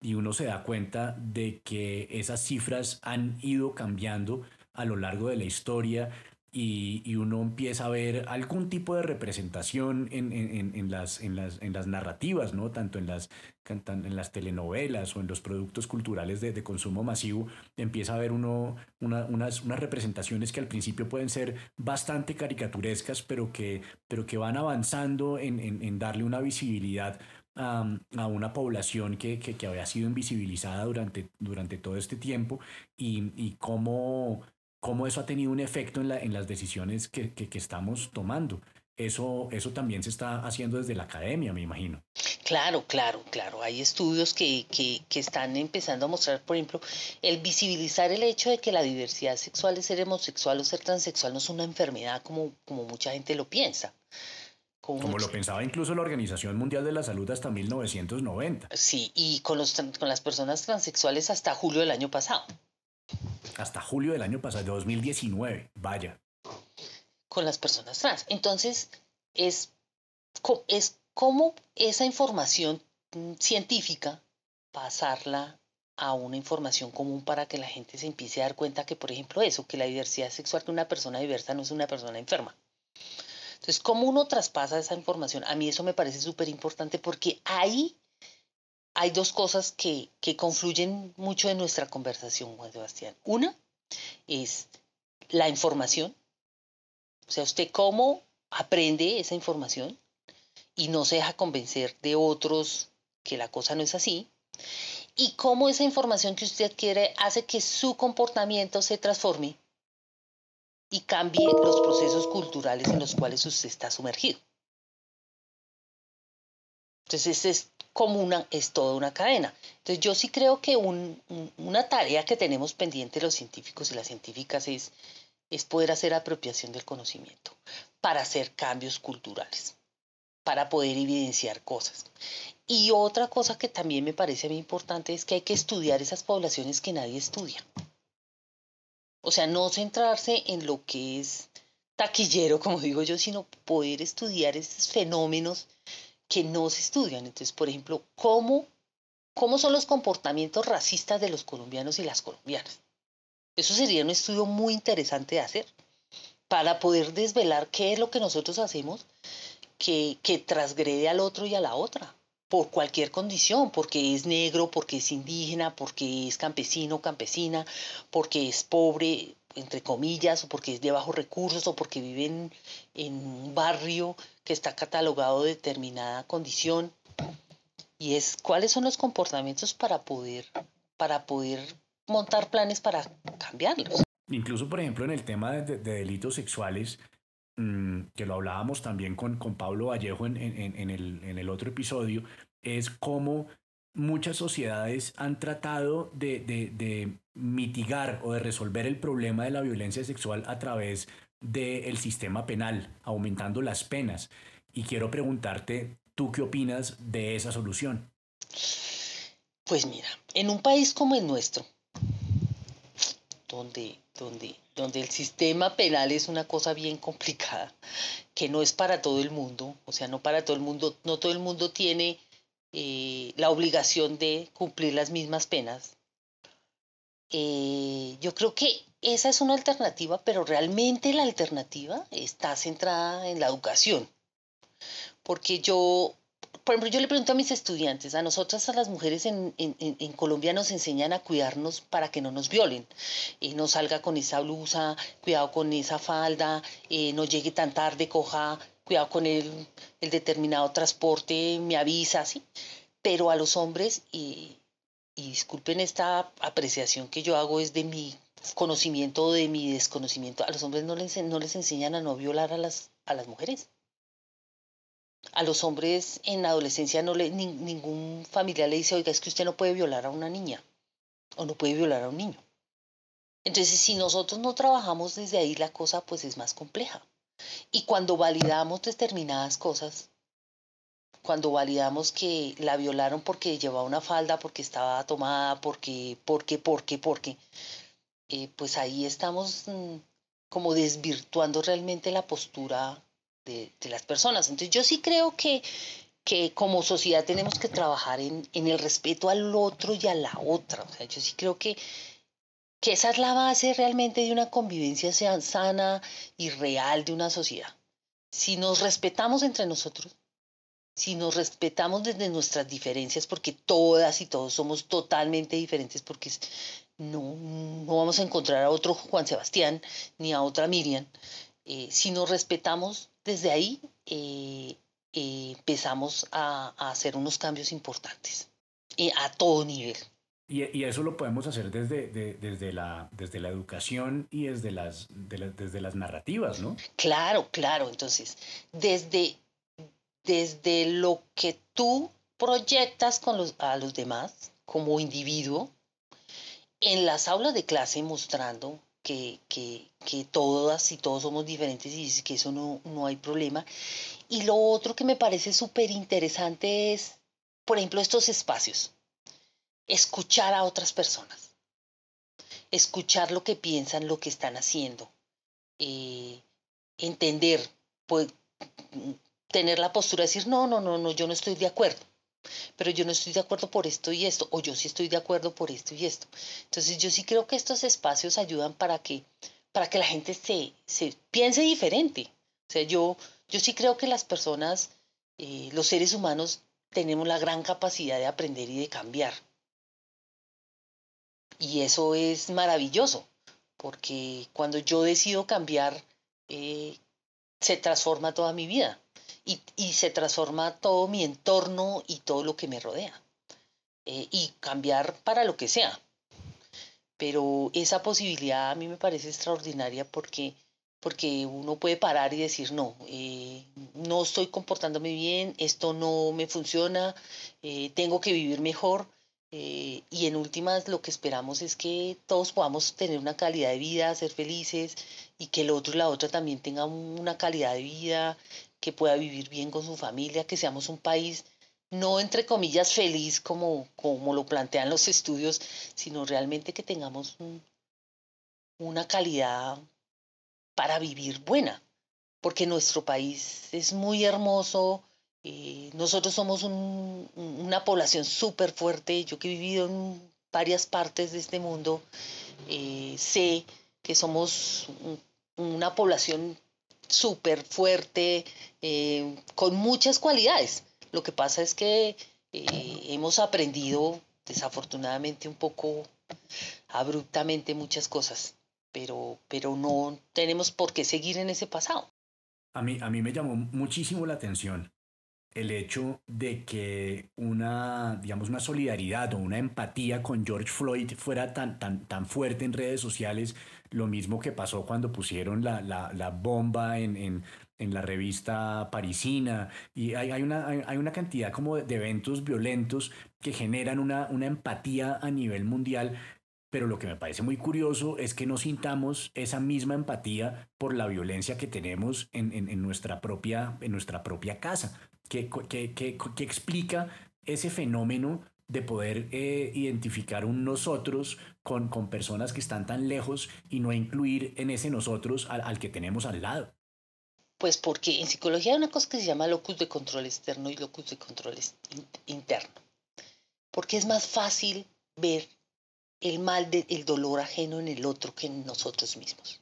y uno se da cuenta de que esas cifras han ido cambiando a lo largo de la historia y, uno empieza a ver algún tipo de representación en, en, en, las, en, las, en las narrativas, ¿no? tanto en las, en las telenovelas o en los productos culturales de, consumo masivo, empieza a ver uno unas, unas representaciones que al principio pueden ser bastante caricaturescas, pero que, pero que van avanzando en, darle una visibilidad a, a, una población que, que, que, había sido invisibilizada durante, durante todo este tiempo y, y cómo cómo eso ha tenido un efecto en, la, en las decisiones que, que, estamos tomando. Eso, eso también se está haciendo desde la academia, me imagino. Claro, claro, claro. Hay estudios que, que, que, están empezando a mostrar, por ejemplo, el visibilizar el hecho de que la diversidad sexual es ser homosexual o ser transexual no es una enfermedad como, como mucha gente lo piensa como lo pensaba incluso la Organización Mundial de la Salud hasta 1990. Sí, y con, los, con las personas transexuales hasta julio del año pasado. Hasta julio del año pasado, de 2019, vaya. Con las personas trans. Entonces, es, es como esa información científica pasarla a una información común para que la gente se empiece a dar cuenta que, por ejemplo, eso, que la diversidad sexual de una persona diversa no es una persona enferma. Entonces, ¿cómo uno traspasa esa información? A mí eso me parece súper importante porque ahí hay dos cosas que, que confluyen mucho en nuestra conversación, Juan Sebastián. Una es la información, o sea, usted cómo aprende esa información y no se deja convencer de otros que la cosa no es así y cómo esa información que usted quiere hace que su comportamiento se transforme y cambie los procesos culturales en los cuales usted está sumergido. Entonces es como una, es toda una cadena. Entonces yo sí creo que una tarea que tenemos pendiente los científicos y las científicas es, es poder hacer apropiación del conocimiento para hacer cambios culturales, para poder evidenciar cosas. Y otra cosa que también me parece muy importante es que hay que estudiar esas poblaciones que nadie estudia. O sea, no centrarse en lo que es taquillero, como digo yo, sino poder estudiar esos fenómenos que no se estudian. Entonces, por ejemplo, ¿cómo, cómo son los comportamientos racistas de los colombianos y las colombianas? Eso sería un estudio muy interesante de hacer para poder desvelar qué es lo que nosotros hacemos que, que transgrede al otro y a la otra por cualquier condición, porque es negro, porque es indígena, porque es campesino, campesina, porque es pobre, entre comillas, o porque es de bajos recursos, o porque vive en, un barrio que está catalogado de determinada condición. Y es cuáles son los comportamientos para poder, para poder montar planes para cambiarlos. Incluso, por ejemplo, en el tema de, delitos sexuales, mm, que lo hablábamos también con, con Pablo Vallejo en, en, el, en el otro episodio, es cómo muchas sociedades han tratado de, de, mitigar o de resolver el problema de la violencia sexual a través del sistema penal, aumentando las penas. Y quiero preguntarte, ¿tú qué opinas de esa solución? Pues mira, en un país como el nuestro, donde, donde, donde el sistema penal es una cosa bien complicada, que no es para todo el mundo, o sea, no para todo el mundo, no todo el mundo tiene eh, la obligación de cumplir las mismas penas. Eh, yo creo que esa es una alternativa, pero realmente la alternativa está centrada en la educación. Porque yo, por ejemplo, yo le pregunto a mis estudiantes, a nosotras, a las mujeres en, en, Colombia nos enseñan a cuidarnos para que no nos violen. y no salga con esa blusa, cuidado con esa falda, eh, no llegue tan tarde, coja cuidado con el, el determinado transporte, me avisa, ¿sí? Pero a los hombres, y, y disculpen esta apreciación que yo hago es de mi conocimiento o de mi desconocimiento, a los hombres no les, no les enseñan a no violar a las, a las mujeres. A los hombres en la adolescencia no le, ningún familiar le dice, oiga, es que usted no puede violar a una niña o no puede violar a un niño. Entonces, si nosotros no trabajamos desde ahí, la cosa pues es más compleja. Y cuando validamos determinadas cosas, cuando validamos que la violaron porque llevaba una falda, porque estaba tomada, porque, porque, porque, porque, eh, pues ahí estamos mm, como desvirtuando realmente la postura de, las personas. Entonces yo sí creo que, que como sociedad tenemos que trabajar en, en el respeto al otro y a la otra. O sea, yo sí creo que que esa es la base realmente de una convivencia sana y real de una sociedad. Si nos respetamos entre nosotros, si nos respetamos desde nuestras diferencias, porque todas y todos somos totalmente diferentes, porque no, no vamos a encontrar a otro Juan Sebastián ni a otra Miriam, eh, si nos respetamos desde ahí, eh, eh, empezamos a, a, hacer unos cambios importantes a todo nivel. Y, eso lo podemos hacer desde, desde, la, desde la educación y desde las, desde las narrativas, ¿no? Claro, claro. Entonces, desde, desde lo que tú proyectas con los, a los demás como individuo, en las aulas de clase mostrando que, que, que, todas y todos somos diferentes y que eso no, no hay problema. Y lo otro que me parece súper interesante es, por ejemplo, estos espacios. Escuchar a otras personas. Escuchar lo que piensan, lo que están haciendo. Eh, entender, pues, tener la postura de decir, no, no, no, no, yo no estoy de acuerdo pero yo no estoy de acuerdo por esto y esto, o yo sí estoy de acuerdo por esto y esto. Entonces yo sí creo que estos espacios ayudan para que, para que la gente se, se piense diferente. O sea, yo, yo sí creo que las personas, eh, los seres humanos, tenemos la gran capacidad de aprender y de cambiar. Y eso es maravilloso, porque cuando yo decido cambiar, eh, se transforma toda mi vida y, se transforma todo mi entorno y todo lo que me rodea. Eh, y cambiar para lo que sea. Pero esa posibilidad a mí me parece extraordinaria porque, porque uno puede parar y decir, no, eh, no estoy comportándome bien, esto no me funciona, tengo que vivir mejor. Y en últimas lo que esperamos es que todos podamos tener una calidad de vida, ser felices y que el otro y la otra también tengan una calidad de vida, que pueda vivir bien con su familia, que seamos un país no entre comillas feliz como, como lo plantean los estudios, sino realmente que tengamos una calidad para vivir buena, porque nuestro país es muy hermoso, eh, nosotros somos una población súper fuerte, yo que he vivido en varias partes de este mundo, eh, sé que somos una población súper fuerte, eh, con muchas cualidades. Lo que pasa es que hemos aprendido, desafortunadamente, un poco abruptamente muchas cosas, pero, pero no tenemos por qué seguir en ese pasado. A mí, a mí me llamó muchísimo la atención el hecho de que una, digamos, una solidaridad o una empatía con George Floyd fuera tan, tan, tan fuerte en redes sociales, lo mismo que pasó cuando pusieron la, la, bomba en, en, en, la revista parisina, y hay, hay una, hay, una cantidad como de eventos violentos que generan una, una empatía a nivel mundial pero lo que me parece muy curioso es que no sintamos esa misma empatía por la violencia que tenemos en, en, en nuestra, propia, en nuestra propia casa que, que, que, explica ese fenómeno de poder eh, identificar un nosotros con, con personas que están tan lejos y no incluir en ese nosotros al, al, que tenemos al lado. Pues porque en psicología hay una cosa que se llama locus de control externo y locus de control interno. Porque es más fácil ver el mal, de, el dolor ajeno en el otro que en nosotros mismos.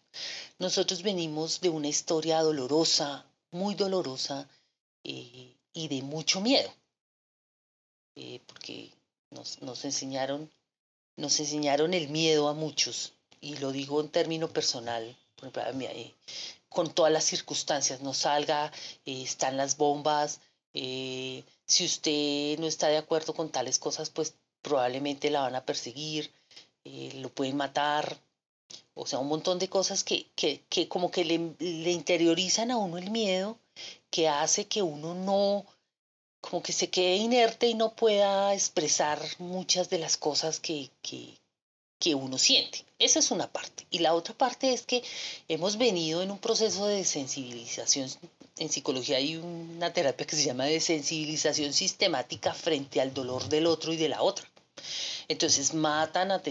Nosotros venimos de una historia dolorosa, muy dolorosa, eh, y de mucho miedo, eh, porque nos, nos, enseñaron, nos enseñaron el miedo a muchos, y lo digo en término personal, por ejemplo, eh, con todas las circunstancias, no salga, están las bombas, si usted no está de acuerdo con tales cosas, pues probablemente la van a perseguir, lo pueden matar, o sea, un montón de cosas que, que, que como que le, interiorizan a uno el miedo que hace que uno no, como que se quede inerte y no pueda expresar muchas de las cosas que, que, que uno siente. Esa es una parte. Y la otra parte es que hemos venido en un proceso de sensibilización. En psicología hay una terapia que se llama de sensibilización sistemática frente al dolor del otro y de la otra. Entonces matan a,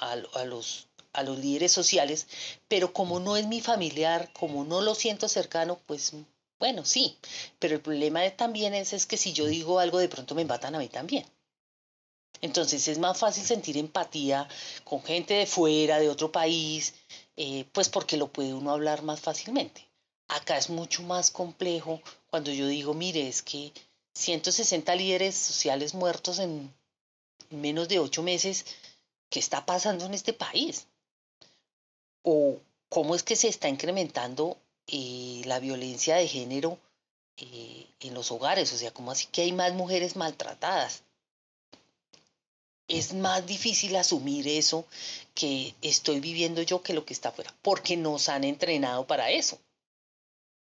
a, a los a los líderes sociales, pero como no es mi familiar, como no lo siento cercano, pues bueno, sí, pero el problema también es, que si yo digo algo, de pronto me matan a mí también. Entonces es más fácil sentir empatía con gente de fuera, de otro país, eh, pues porque lo puede uno hablar más fácilmente. Acá es mucho más complejo cuando yo digo, mire, es que 160 líderes sociales muertos en menos de ocho meses, ¿qué está pasando en este país? O cómo es que se está incrementando eh, la violencia de género eh, en los hogares, o sea, como así que hay más mujeres maltratadas. Es más difícil asumir eso que estoy viviendo yo que lo que está afuera, porque nos han entrenado para eso.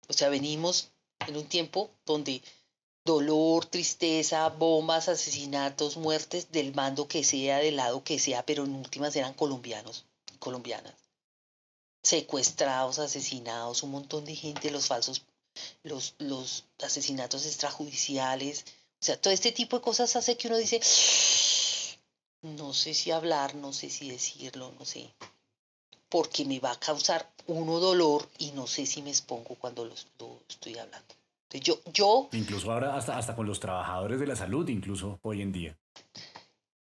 O sea, venimos en un tiempo donde dolor, tristeza, bombas, asesinatos, muertes del mando que sea, del lado que sea, pero en últimas eran colombianos, colombianas. Secuestrados, asesinados, un montón de gente, los falsos, los, los asesinatos extrajudiciales. O sea, todo este tipo de cosas hace que uno dice, no sé si hablar, no sé si decirlo, no sé, porque me va a causar uno dolor y no sé si me expongo cuando lo, estoy hablando. Entonces yo, yo... Incluso ahora hasta, hasta con los trabajadores de la salud, incluso hoy en día.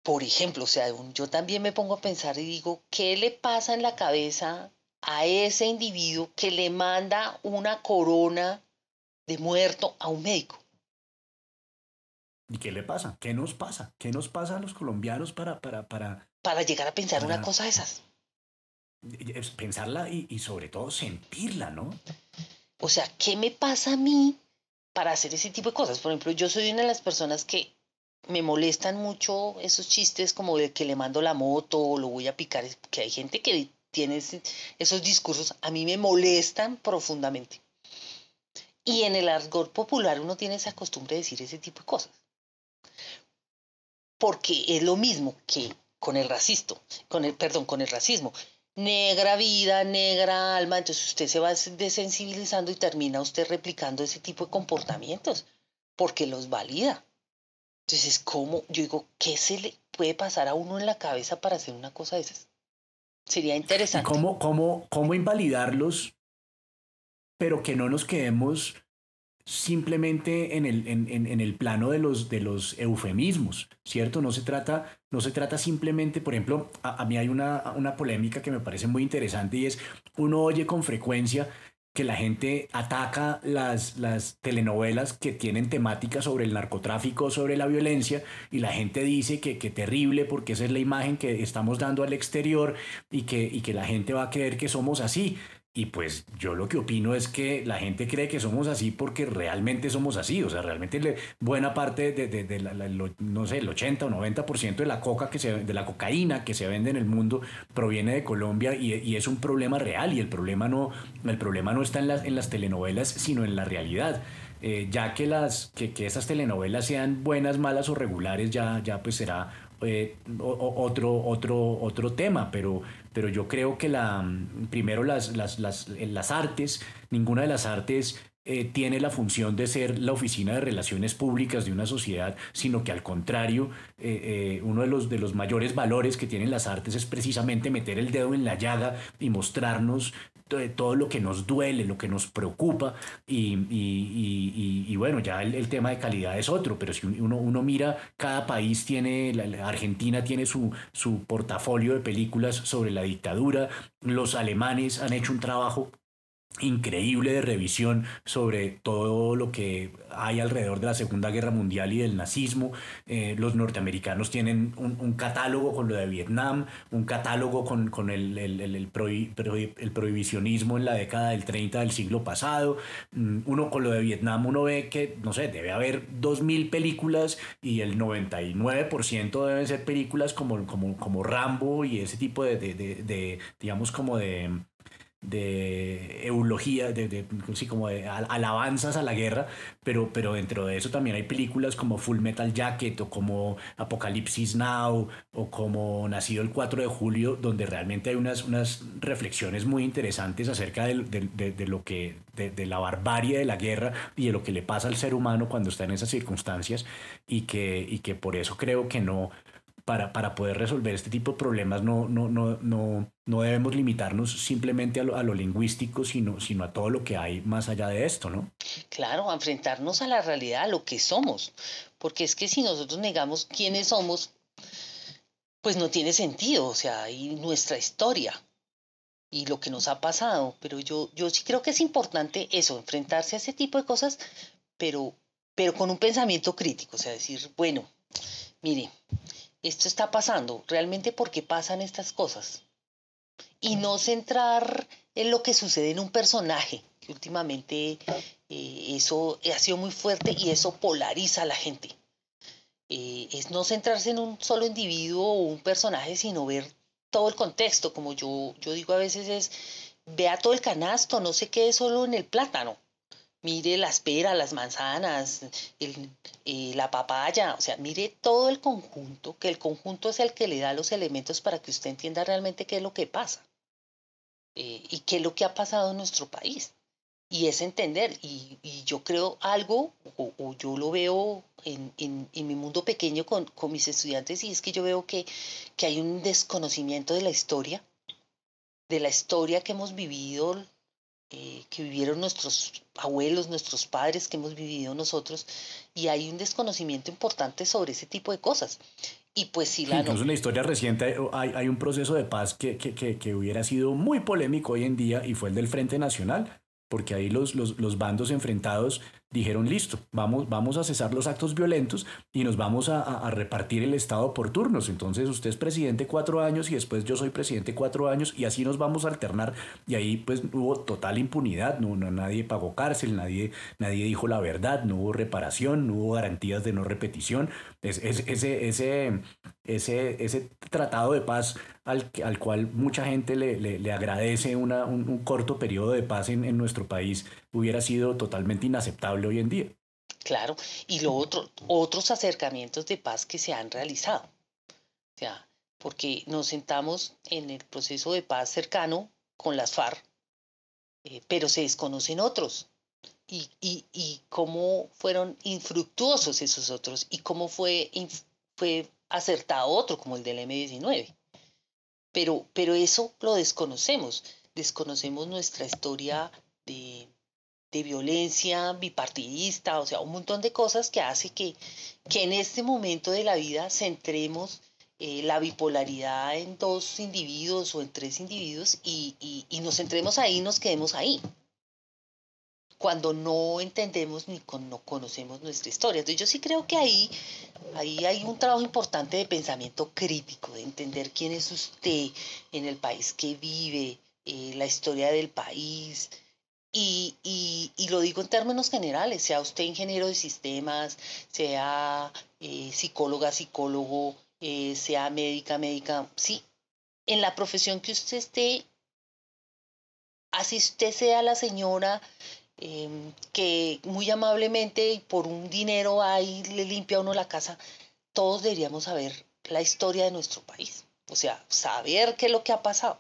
Por ejemplo, o sea, yo también me pongo a pensar y digo, ¿qué le pasa en la cabeza a ese individuo que le manda una corona de muerto a un médico? ¿Y qué le pasa? ¿Qué nos pasa? ¿Qué nos pasa a los colombianos para... Para, para, para llegar a pensar una cosa de esas. Pensarla y, sobre todo sentirla, ¿no? O sea, ¿qué me pasa a mí para hacer ese tipo de cosas? Por ejemplo, yo soy una de las personas que me molestan mucho esos chistes como de que le mando la moto o lo voy a picar, que hay gente que tiene esos discursos, a mí me molestan profundamente. Y en el argot popular uno tiene esa costumbre de decir ese tipo de cosas porque es lo mismo que con el racismo, con el, perdón, con el racismo. Negra vida, negra alma, entonces usted se va desensibilizando y termina usted replicando ese tipo de comportamientos, porque los valida. Entonces, ¿cómo? Yo digo, ¿qué se le puede pasar a uno en la cabeza para hacer una cosa de esas? Sería interesante. ¿Cómo, cómo, cómo invalidarlos, pero que no nos quedemos simplemente en el, en, el plano de los, de los eufemismos, ¿cierto? No se trata, no se trata simplemente, por ejemplo, a, mí hay una, una polémica que me parece muy interesante y es, uno oye con frecuencia que la gente ataca las, las telenovelas que tienen temática sobre el narcotráfico, sobre la violencia, y la gente dice que, que terrible porque esa es la imagen que estamos dando al exterior y que, y que la gente va a creer que somos así. Y pues yo lo que opino es que la gente cree que somos así porque realmente somos así. O sea, realmente buena parte de, de, la, no sé, el 80 o 90% de la coca que se, de la cocaína que se vende en el mundo proviene de Colombia y, y, es un problema real. Y el problema no, el problema no está en las, en las telenovelas, sino en la realidad. Eh, ya que las que, que esas telenovelas sean buenas, malas o regulares, ya, ya pues será eh, otro, otro, otro tema, pero, pero yo creo que la, primero las, las, las, las artes, ninguna de las artes eh, tiene la función de ser la oficina de relaciones públicas de una sociedad, sino que al contrario, eh, uno de los, de los mayores valores que tienen las artes es precisamente meter el dedo en la llaga y mostrarnos todo lo que nos duele, lo que nos preocupa. Y, y, y, bueno, ya el, tema de calidad es otro, pero si uno, uno mira, cada país tiene, Argentina tiene su, su portafolio de películas sobre la dictadura, los alemanes han hecho un trabajo increíble de revisión sobre todo lo que hay alrededor de la Segunda Guerra Mundial y del nazismo. Eh, los norteamericanos tienen un, catálogo con lo de Vietnam, un catálogo con, con el, el, el, prohibicionismo en la década del 30 del siglo pasado. Mm, uno con lo de Vietnam, uno ve que, no sé, debe haber 2.000 películas y el 99% deben ser películas como, como, como Rambo y ese tipo de, de, de digamos, como de de eulogía, de, de, como de alabanzas a la guerra, pero, pero dentro de eso también hay películas como Full Metal Jacket o como Apocalipsis Now o como Nacido el 4 de julio, donde realmente hay unas, unas reflexiones muy interesantes acerca de, de lo que, de, la barbarie de la guerra y de lo que le pasa al ser humano cuando está en esas circunstancias y que, y que por eso creo que no, para, para poder resolver este tipo de problemas no, no, no, no, no debemos limitarnos simplemente a lo, a lo, lingüístico, sino, sino a todo lo que hay más allá de esto, ¿no? Claro, enfrentarnos a la realidad, a lo que somos, porque es que si nosotros negamos quiénes somos, pues no tiene sentido, o sea, hay nuestra historia y lo que nos ha pasado, pero yo, yo sí creo que es importante eso, enfrentarse a ese tipo de cosas, pero, pero con un pensamiento crítico, o sea, decir, bueno, mire, esto está pasando, realmente por qué pasan estas cosas. Y no centrar en lo que sucede en un personaje, que últimamente eh, eso ha sido muy fuerte y eso polariza a la gente. Eh, es no centrarse en un solo individuo o un personaje, sino ver todo el contexto, como yo, yo digo a veces es, vea todo el canasto, no se quede solo en el plátano mire las peras, las manzanas, eh, la papaya, o sea, mire todo el conjunto, que el conjunto es el que le da los elementos para que usted entienda realmente qué es lo que pasa. eh, y qué es lo que ha pasado en nuestro país. Y es entender, y, yo creo algo, o, yo lo veo en, mi mundo pequeño con, mis estudiantes, y es que yo veo que, que hay un desconocimiento de la historia, de la historia que hemos vivido, eh, que vivieron nuestros abuelos, nuestros padres, que hemos vivido nosotros, y hay un desconocimiento importante sobre ese tipo de cosas. Y pues si la... Incluso en la historia reciente hay, hay un proceso de paz que, que, que, que, hubiera sido muy polémico hoy en día y fue el del Frente Nacional, porque ahí los, los, los bandos enfrentados dijeron, listo, vamos, vamos a cesar los actos violentos y nos vamos a, repartir el Estado por turnos. Entonces usted es presidente cuatro años y después yo soy presidente cuatro años y así nos vamos a alternar. Y ahí pues hubo total impunidad, no, nadie pagó cárcel, nadie, nadie dijo la verdad, no hubo reparación, no hubo garantías de no repetición. Es, ese, ese, ese, ese tratado de paz al, al cual mucha gente le, le, agradece una, un, corto periodo de paz en, en nuestro país hubiera sido totalmente inaceptable hoy en día. Claro, y lo otro, otros acercamientos de paz que se han realizado. O sea, porque nos sentamos en el proceso de paz cercano con las FARC, eh, pero se desconocen otros. Y, y, y, cómo fueron infructuosos esos otros y cómo fue, fue acertado otro como el del M19. Pero, pero eso lo desconocemos. Desconocemos nuestra historia de, de violencia bipartidista, o sea, un montón de cosas que hace que, que en este momento de la vida centremos eh, la bipolaridad en dos individuos o en tres individuos y, y, nos centremos ahí y nos quedemos ahí. Cuando no entendemos ni no conocemos nuestra historia. Entonces yo sí creo que ahí, ahí hay un trabajo importante de pensamiento crítico, de entender quién es usted en el país que vive, eh, la historia del país, y, lo digo en términos generales, sea usted ingeniero de sistemas, sea eh, psicóloga, psicólogo, eh, sea médica, médica, sí, en la profesión que usted esté, así usted sea la señora em, que muy amablemente y por un dinero ahí le limpia a uno la casa, todos deberíamos saber la historia de nuestro país, o sea, saber qué es lo que ha pasado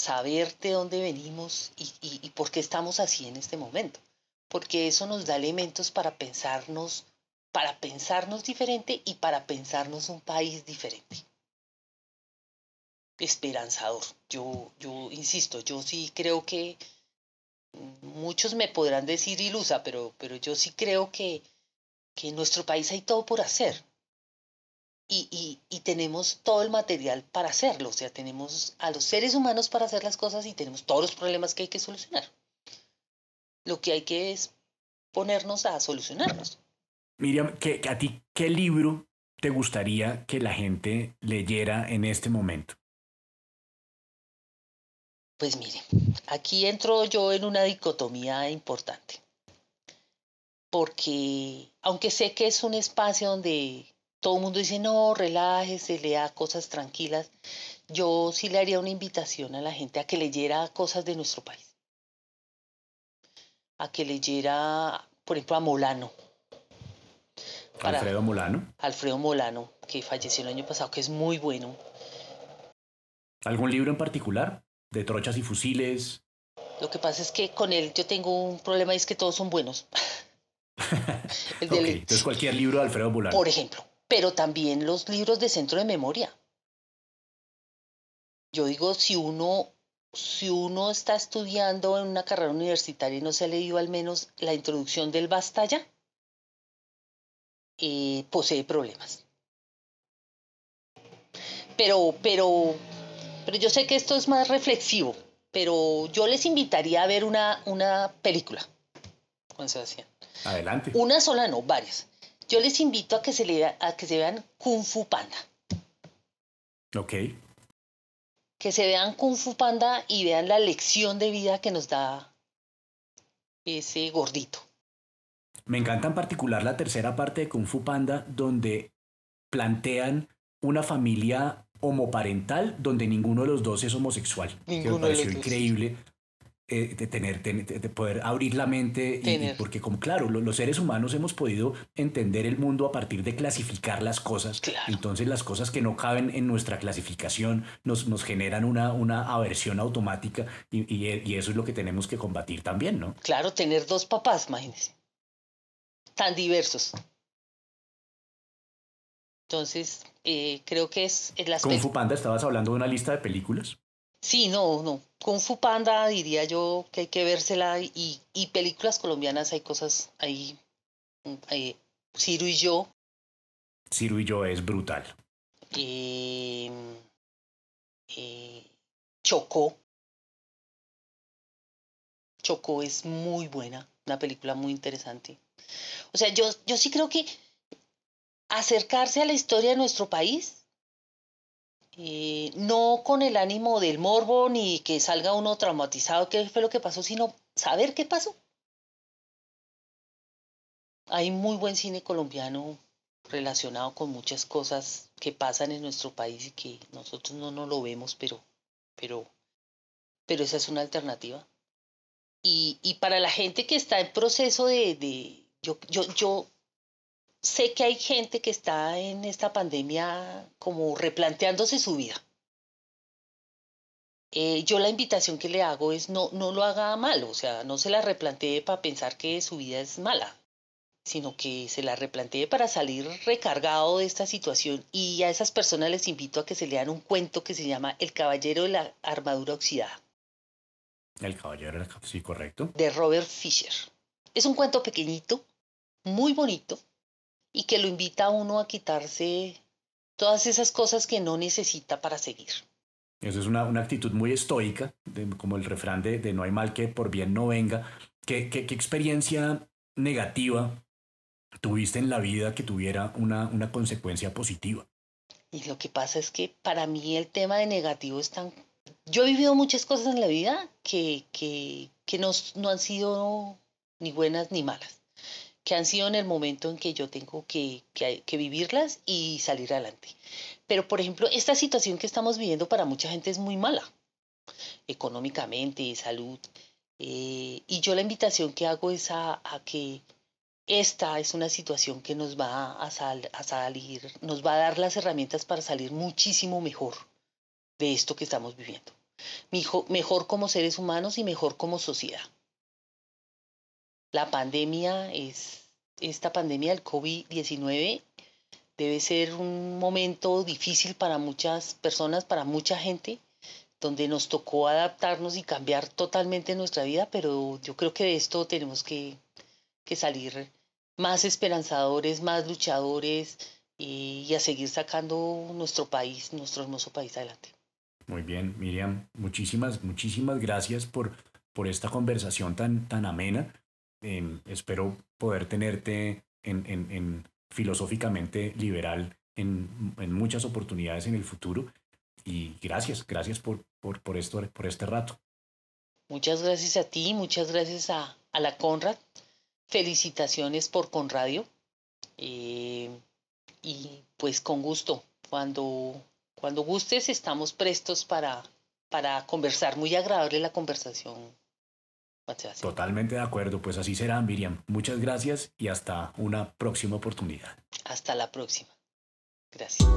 saber de dónde venimos y, por qué estamos así en este momento. Porque eso nos da elementos para pensarnos, para pensarnos diferente y para pensarnos un país diferente. Esperanzador. Yo, yo insisto, yo sí creo que muchos me podrán decir ilusa, pero, pero yo sí creo que, que en nuestro país hay todo por hacer y, y, tenemos todo el material para hacerlo, o sea, tenemos a los seres humanos para hacer las cosas y tenemos todos los problemas que hay que solucionar. Lo que hay que es ponernos a solucionarlos. Miriam, ¿qué, ¿a ti qué libro te gustaría que la gente leyera en este momento? Pues mire, aquí entro yo en una dicotomía importante, porque aunque sé que es un espacio donde todo el mundo dice, no, relájese, lea cosas tranquilas. Yo sí le haría una invitación a la gente a que leyera cosas de nuestro país. A que leyera, por ejemplo, a Molano. Alfredo Molano. Alfredo Molano, que falleció el año pasado, que es muy bueno. ¿Algún libro en particular? ¿De trochas y fusiles? Lo que pasa es que con él yo tengo un problema y es que todos son buenos. entonces cualquier libro de Alfredo Molano. Por ejemplo, pero también los libros de centro de memoria. Yo digo, si uno, si uno está estudiando en una carrera universitaria y no se ha leído al menos la introducción del Bastaya, eh, posee problemas. Pero, pero, pero yo sé que esto es más reflexivo, pero yo les invitaría a ver una, una película, Juan Sebastián. Adelante. Una sola no, varias. Yo les invito a que se, a que se vean Kung Fu Panda. Ok. Que se vean Kung Fu Panda y vean la lección de vida que nos da ese gordito. Me encanta en particular la tercera parte de Kung Fu Panda, donde plantean una familia homoparental donde ninguno de los dos es homosexual. Ninguno me pareció increíble. Eh, de tener, de, poder abrir la mente, y, porque como claro, los, seres humanos hemos podido entender el mundo a partir de clasificar las cosas, entonces las cosas que no caben en nuestra clasificación nos, nos generan una, una aversión automática y, y, eso es lo que tenemos que combatir también, ¿no? Claro, tener dos papás, imagínense, tan diversos. Entonces, eh, creo que es, es la... Kung Fu Panda, estabas hablando de una lista de películas. Sí, no, no. Kung Fu Panda diría yo que hay que vérsela y, y películas colombianas hay cosas ahí. Eh, Ciro y yo. Ciro y yo es brutal. Eh, eh, Chocó. Chocó es muy buena, una película muy interesante. O sea, yo, yo sí creo que acercarse a la historia de nuestro país eh, no con el ánimo del morbo ni que salga uno traumatizado, qué fue lo que pasó, sino saber qué pasó. Hay muy buen cine colombiano relacionado con muchas cosas que pasan en nuestro país y que nosotros no, no lo vemos, pero, pero, pero esa es una alternativa. Y, y para la gente que está en proceso de, de yo, yo, yo sé que hay gente que está en esta pandemia como replanteándose su vida. Eh, yo la invitación que le hago es no, no lo haga mal, o sea, no se la replantee para pensar que su vida es mala, sino que se la replantee para salir recargado de esta situación. Y a esas personas les invito a que se lean un cuento que se llama El Caballero de la Armadura Oxidada. El Caballero, sí, correcto. De Robert Fisher. Es un cuento pequeñito, muy bonito, y que lo invita a uno a quitarse todas esas cosas que no necesita para seguir. Eso es una, una actitud muy estoica, como el refrán de, de, no hay mal que por bien no venga. ¿Qué, qué, qué experiencia negativa tuviste en la vida que tuviera una, una consecuencia positiva? Y lo que pasa es que para mí el tema de negativo es tan... Yo he vivido muchas cosas en la vida que, que, que no, no han sido ni buenas ni malas que han sido en el momento en que yo tengo que, que, vivirlas y salir adelante. Pero, por ejemplo, esta situación que estamos viviendo para mucha gente es muy mala, económicamente, salud. Eh, y yo la invitación que hago es a, que esta es una situación que nos va a, a, salir, nos va a dar las herramientas para salir muchísimo mejor de esto que estamos viviendo. Mejor como seres humanos y mejor como sociedad. La pandemia es, esta pandemia del COVID-19 debe ser un momento difícil para muchas personas, para mucha gente, donde nos tocó adaptarnos y cambiar totalmente nuestra vida, pero yo creo que de esto tenemos que, que salir más esperanzadores, más luchadores y, a seguir sacando nuestro país, nuestro hermoso país adelante. Muy bien, Miriam, muchísimas, muchísimas gracias por, por esta conversación tan, tan amena. Em, espero poder tenerte en, en, en filosóficamente liberal en, en, muchas oportunidades en el futuro. Y gracias, gracias por, por, por, esto, por este rato. Muchas gracias a ti, muchas gracias a, a la Conrad. Felicitaciones por Conradio. Eh, y pues con gusto, cuando, cuando gustes estamos prestos para, para conversar. Muy agradable la conversación Totalmente de acuerdo, pues así será, Miriam. Muchas gracias y hasta una próxima oportunidad. Hasta la próxima. Gracias.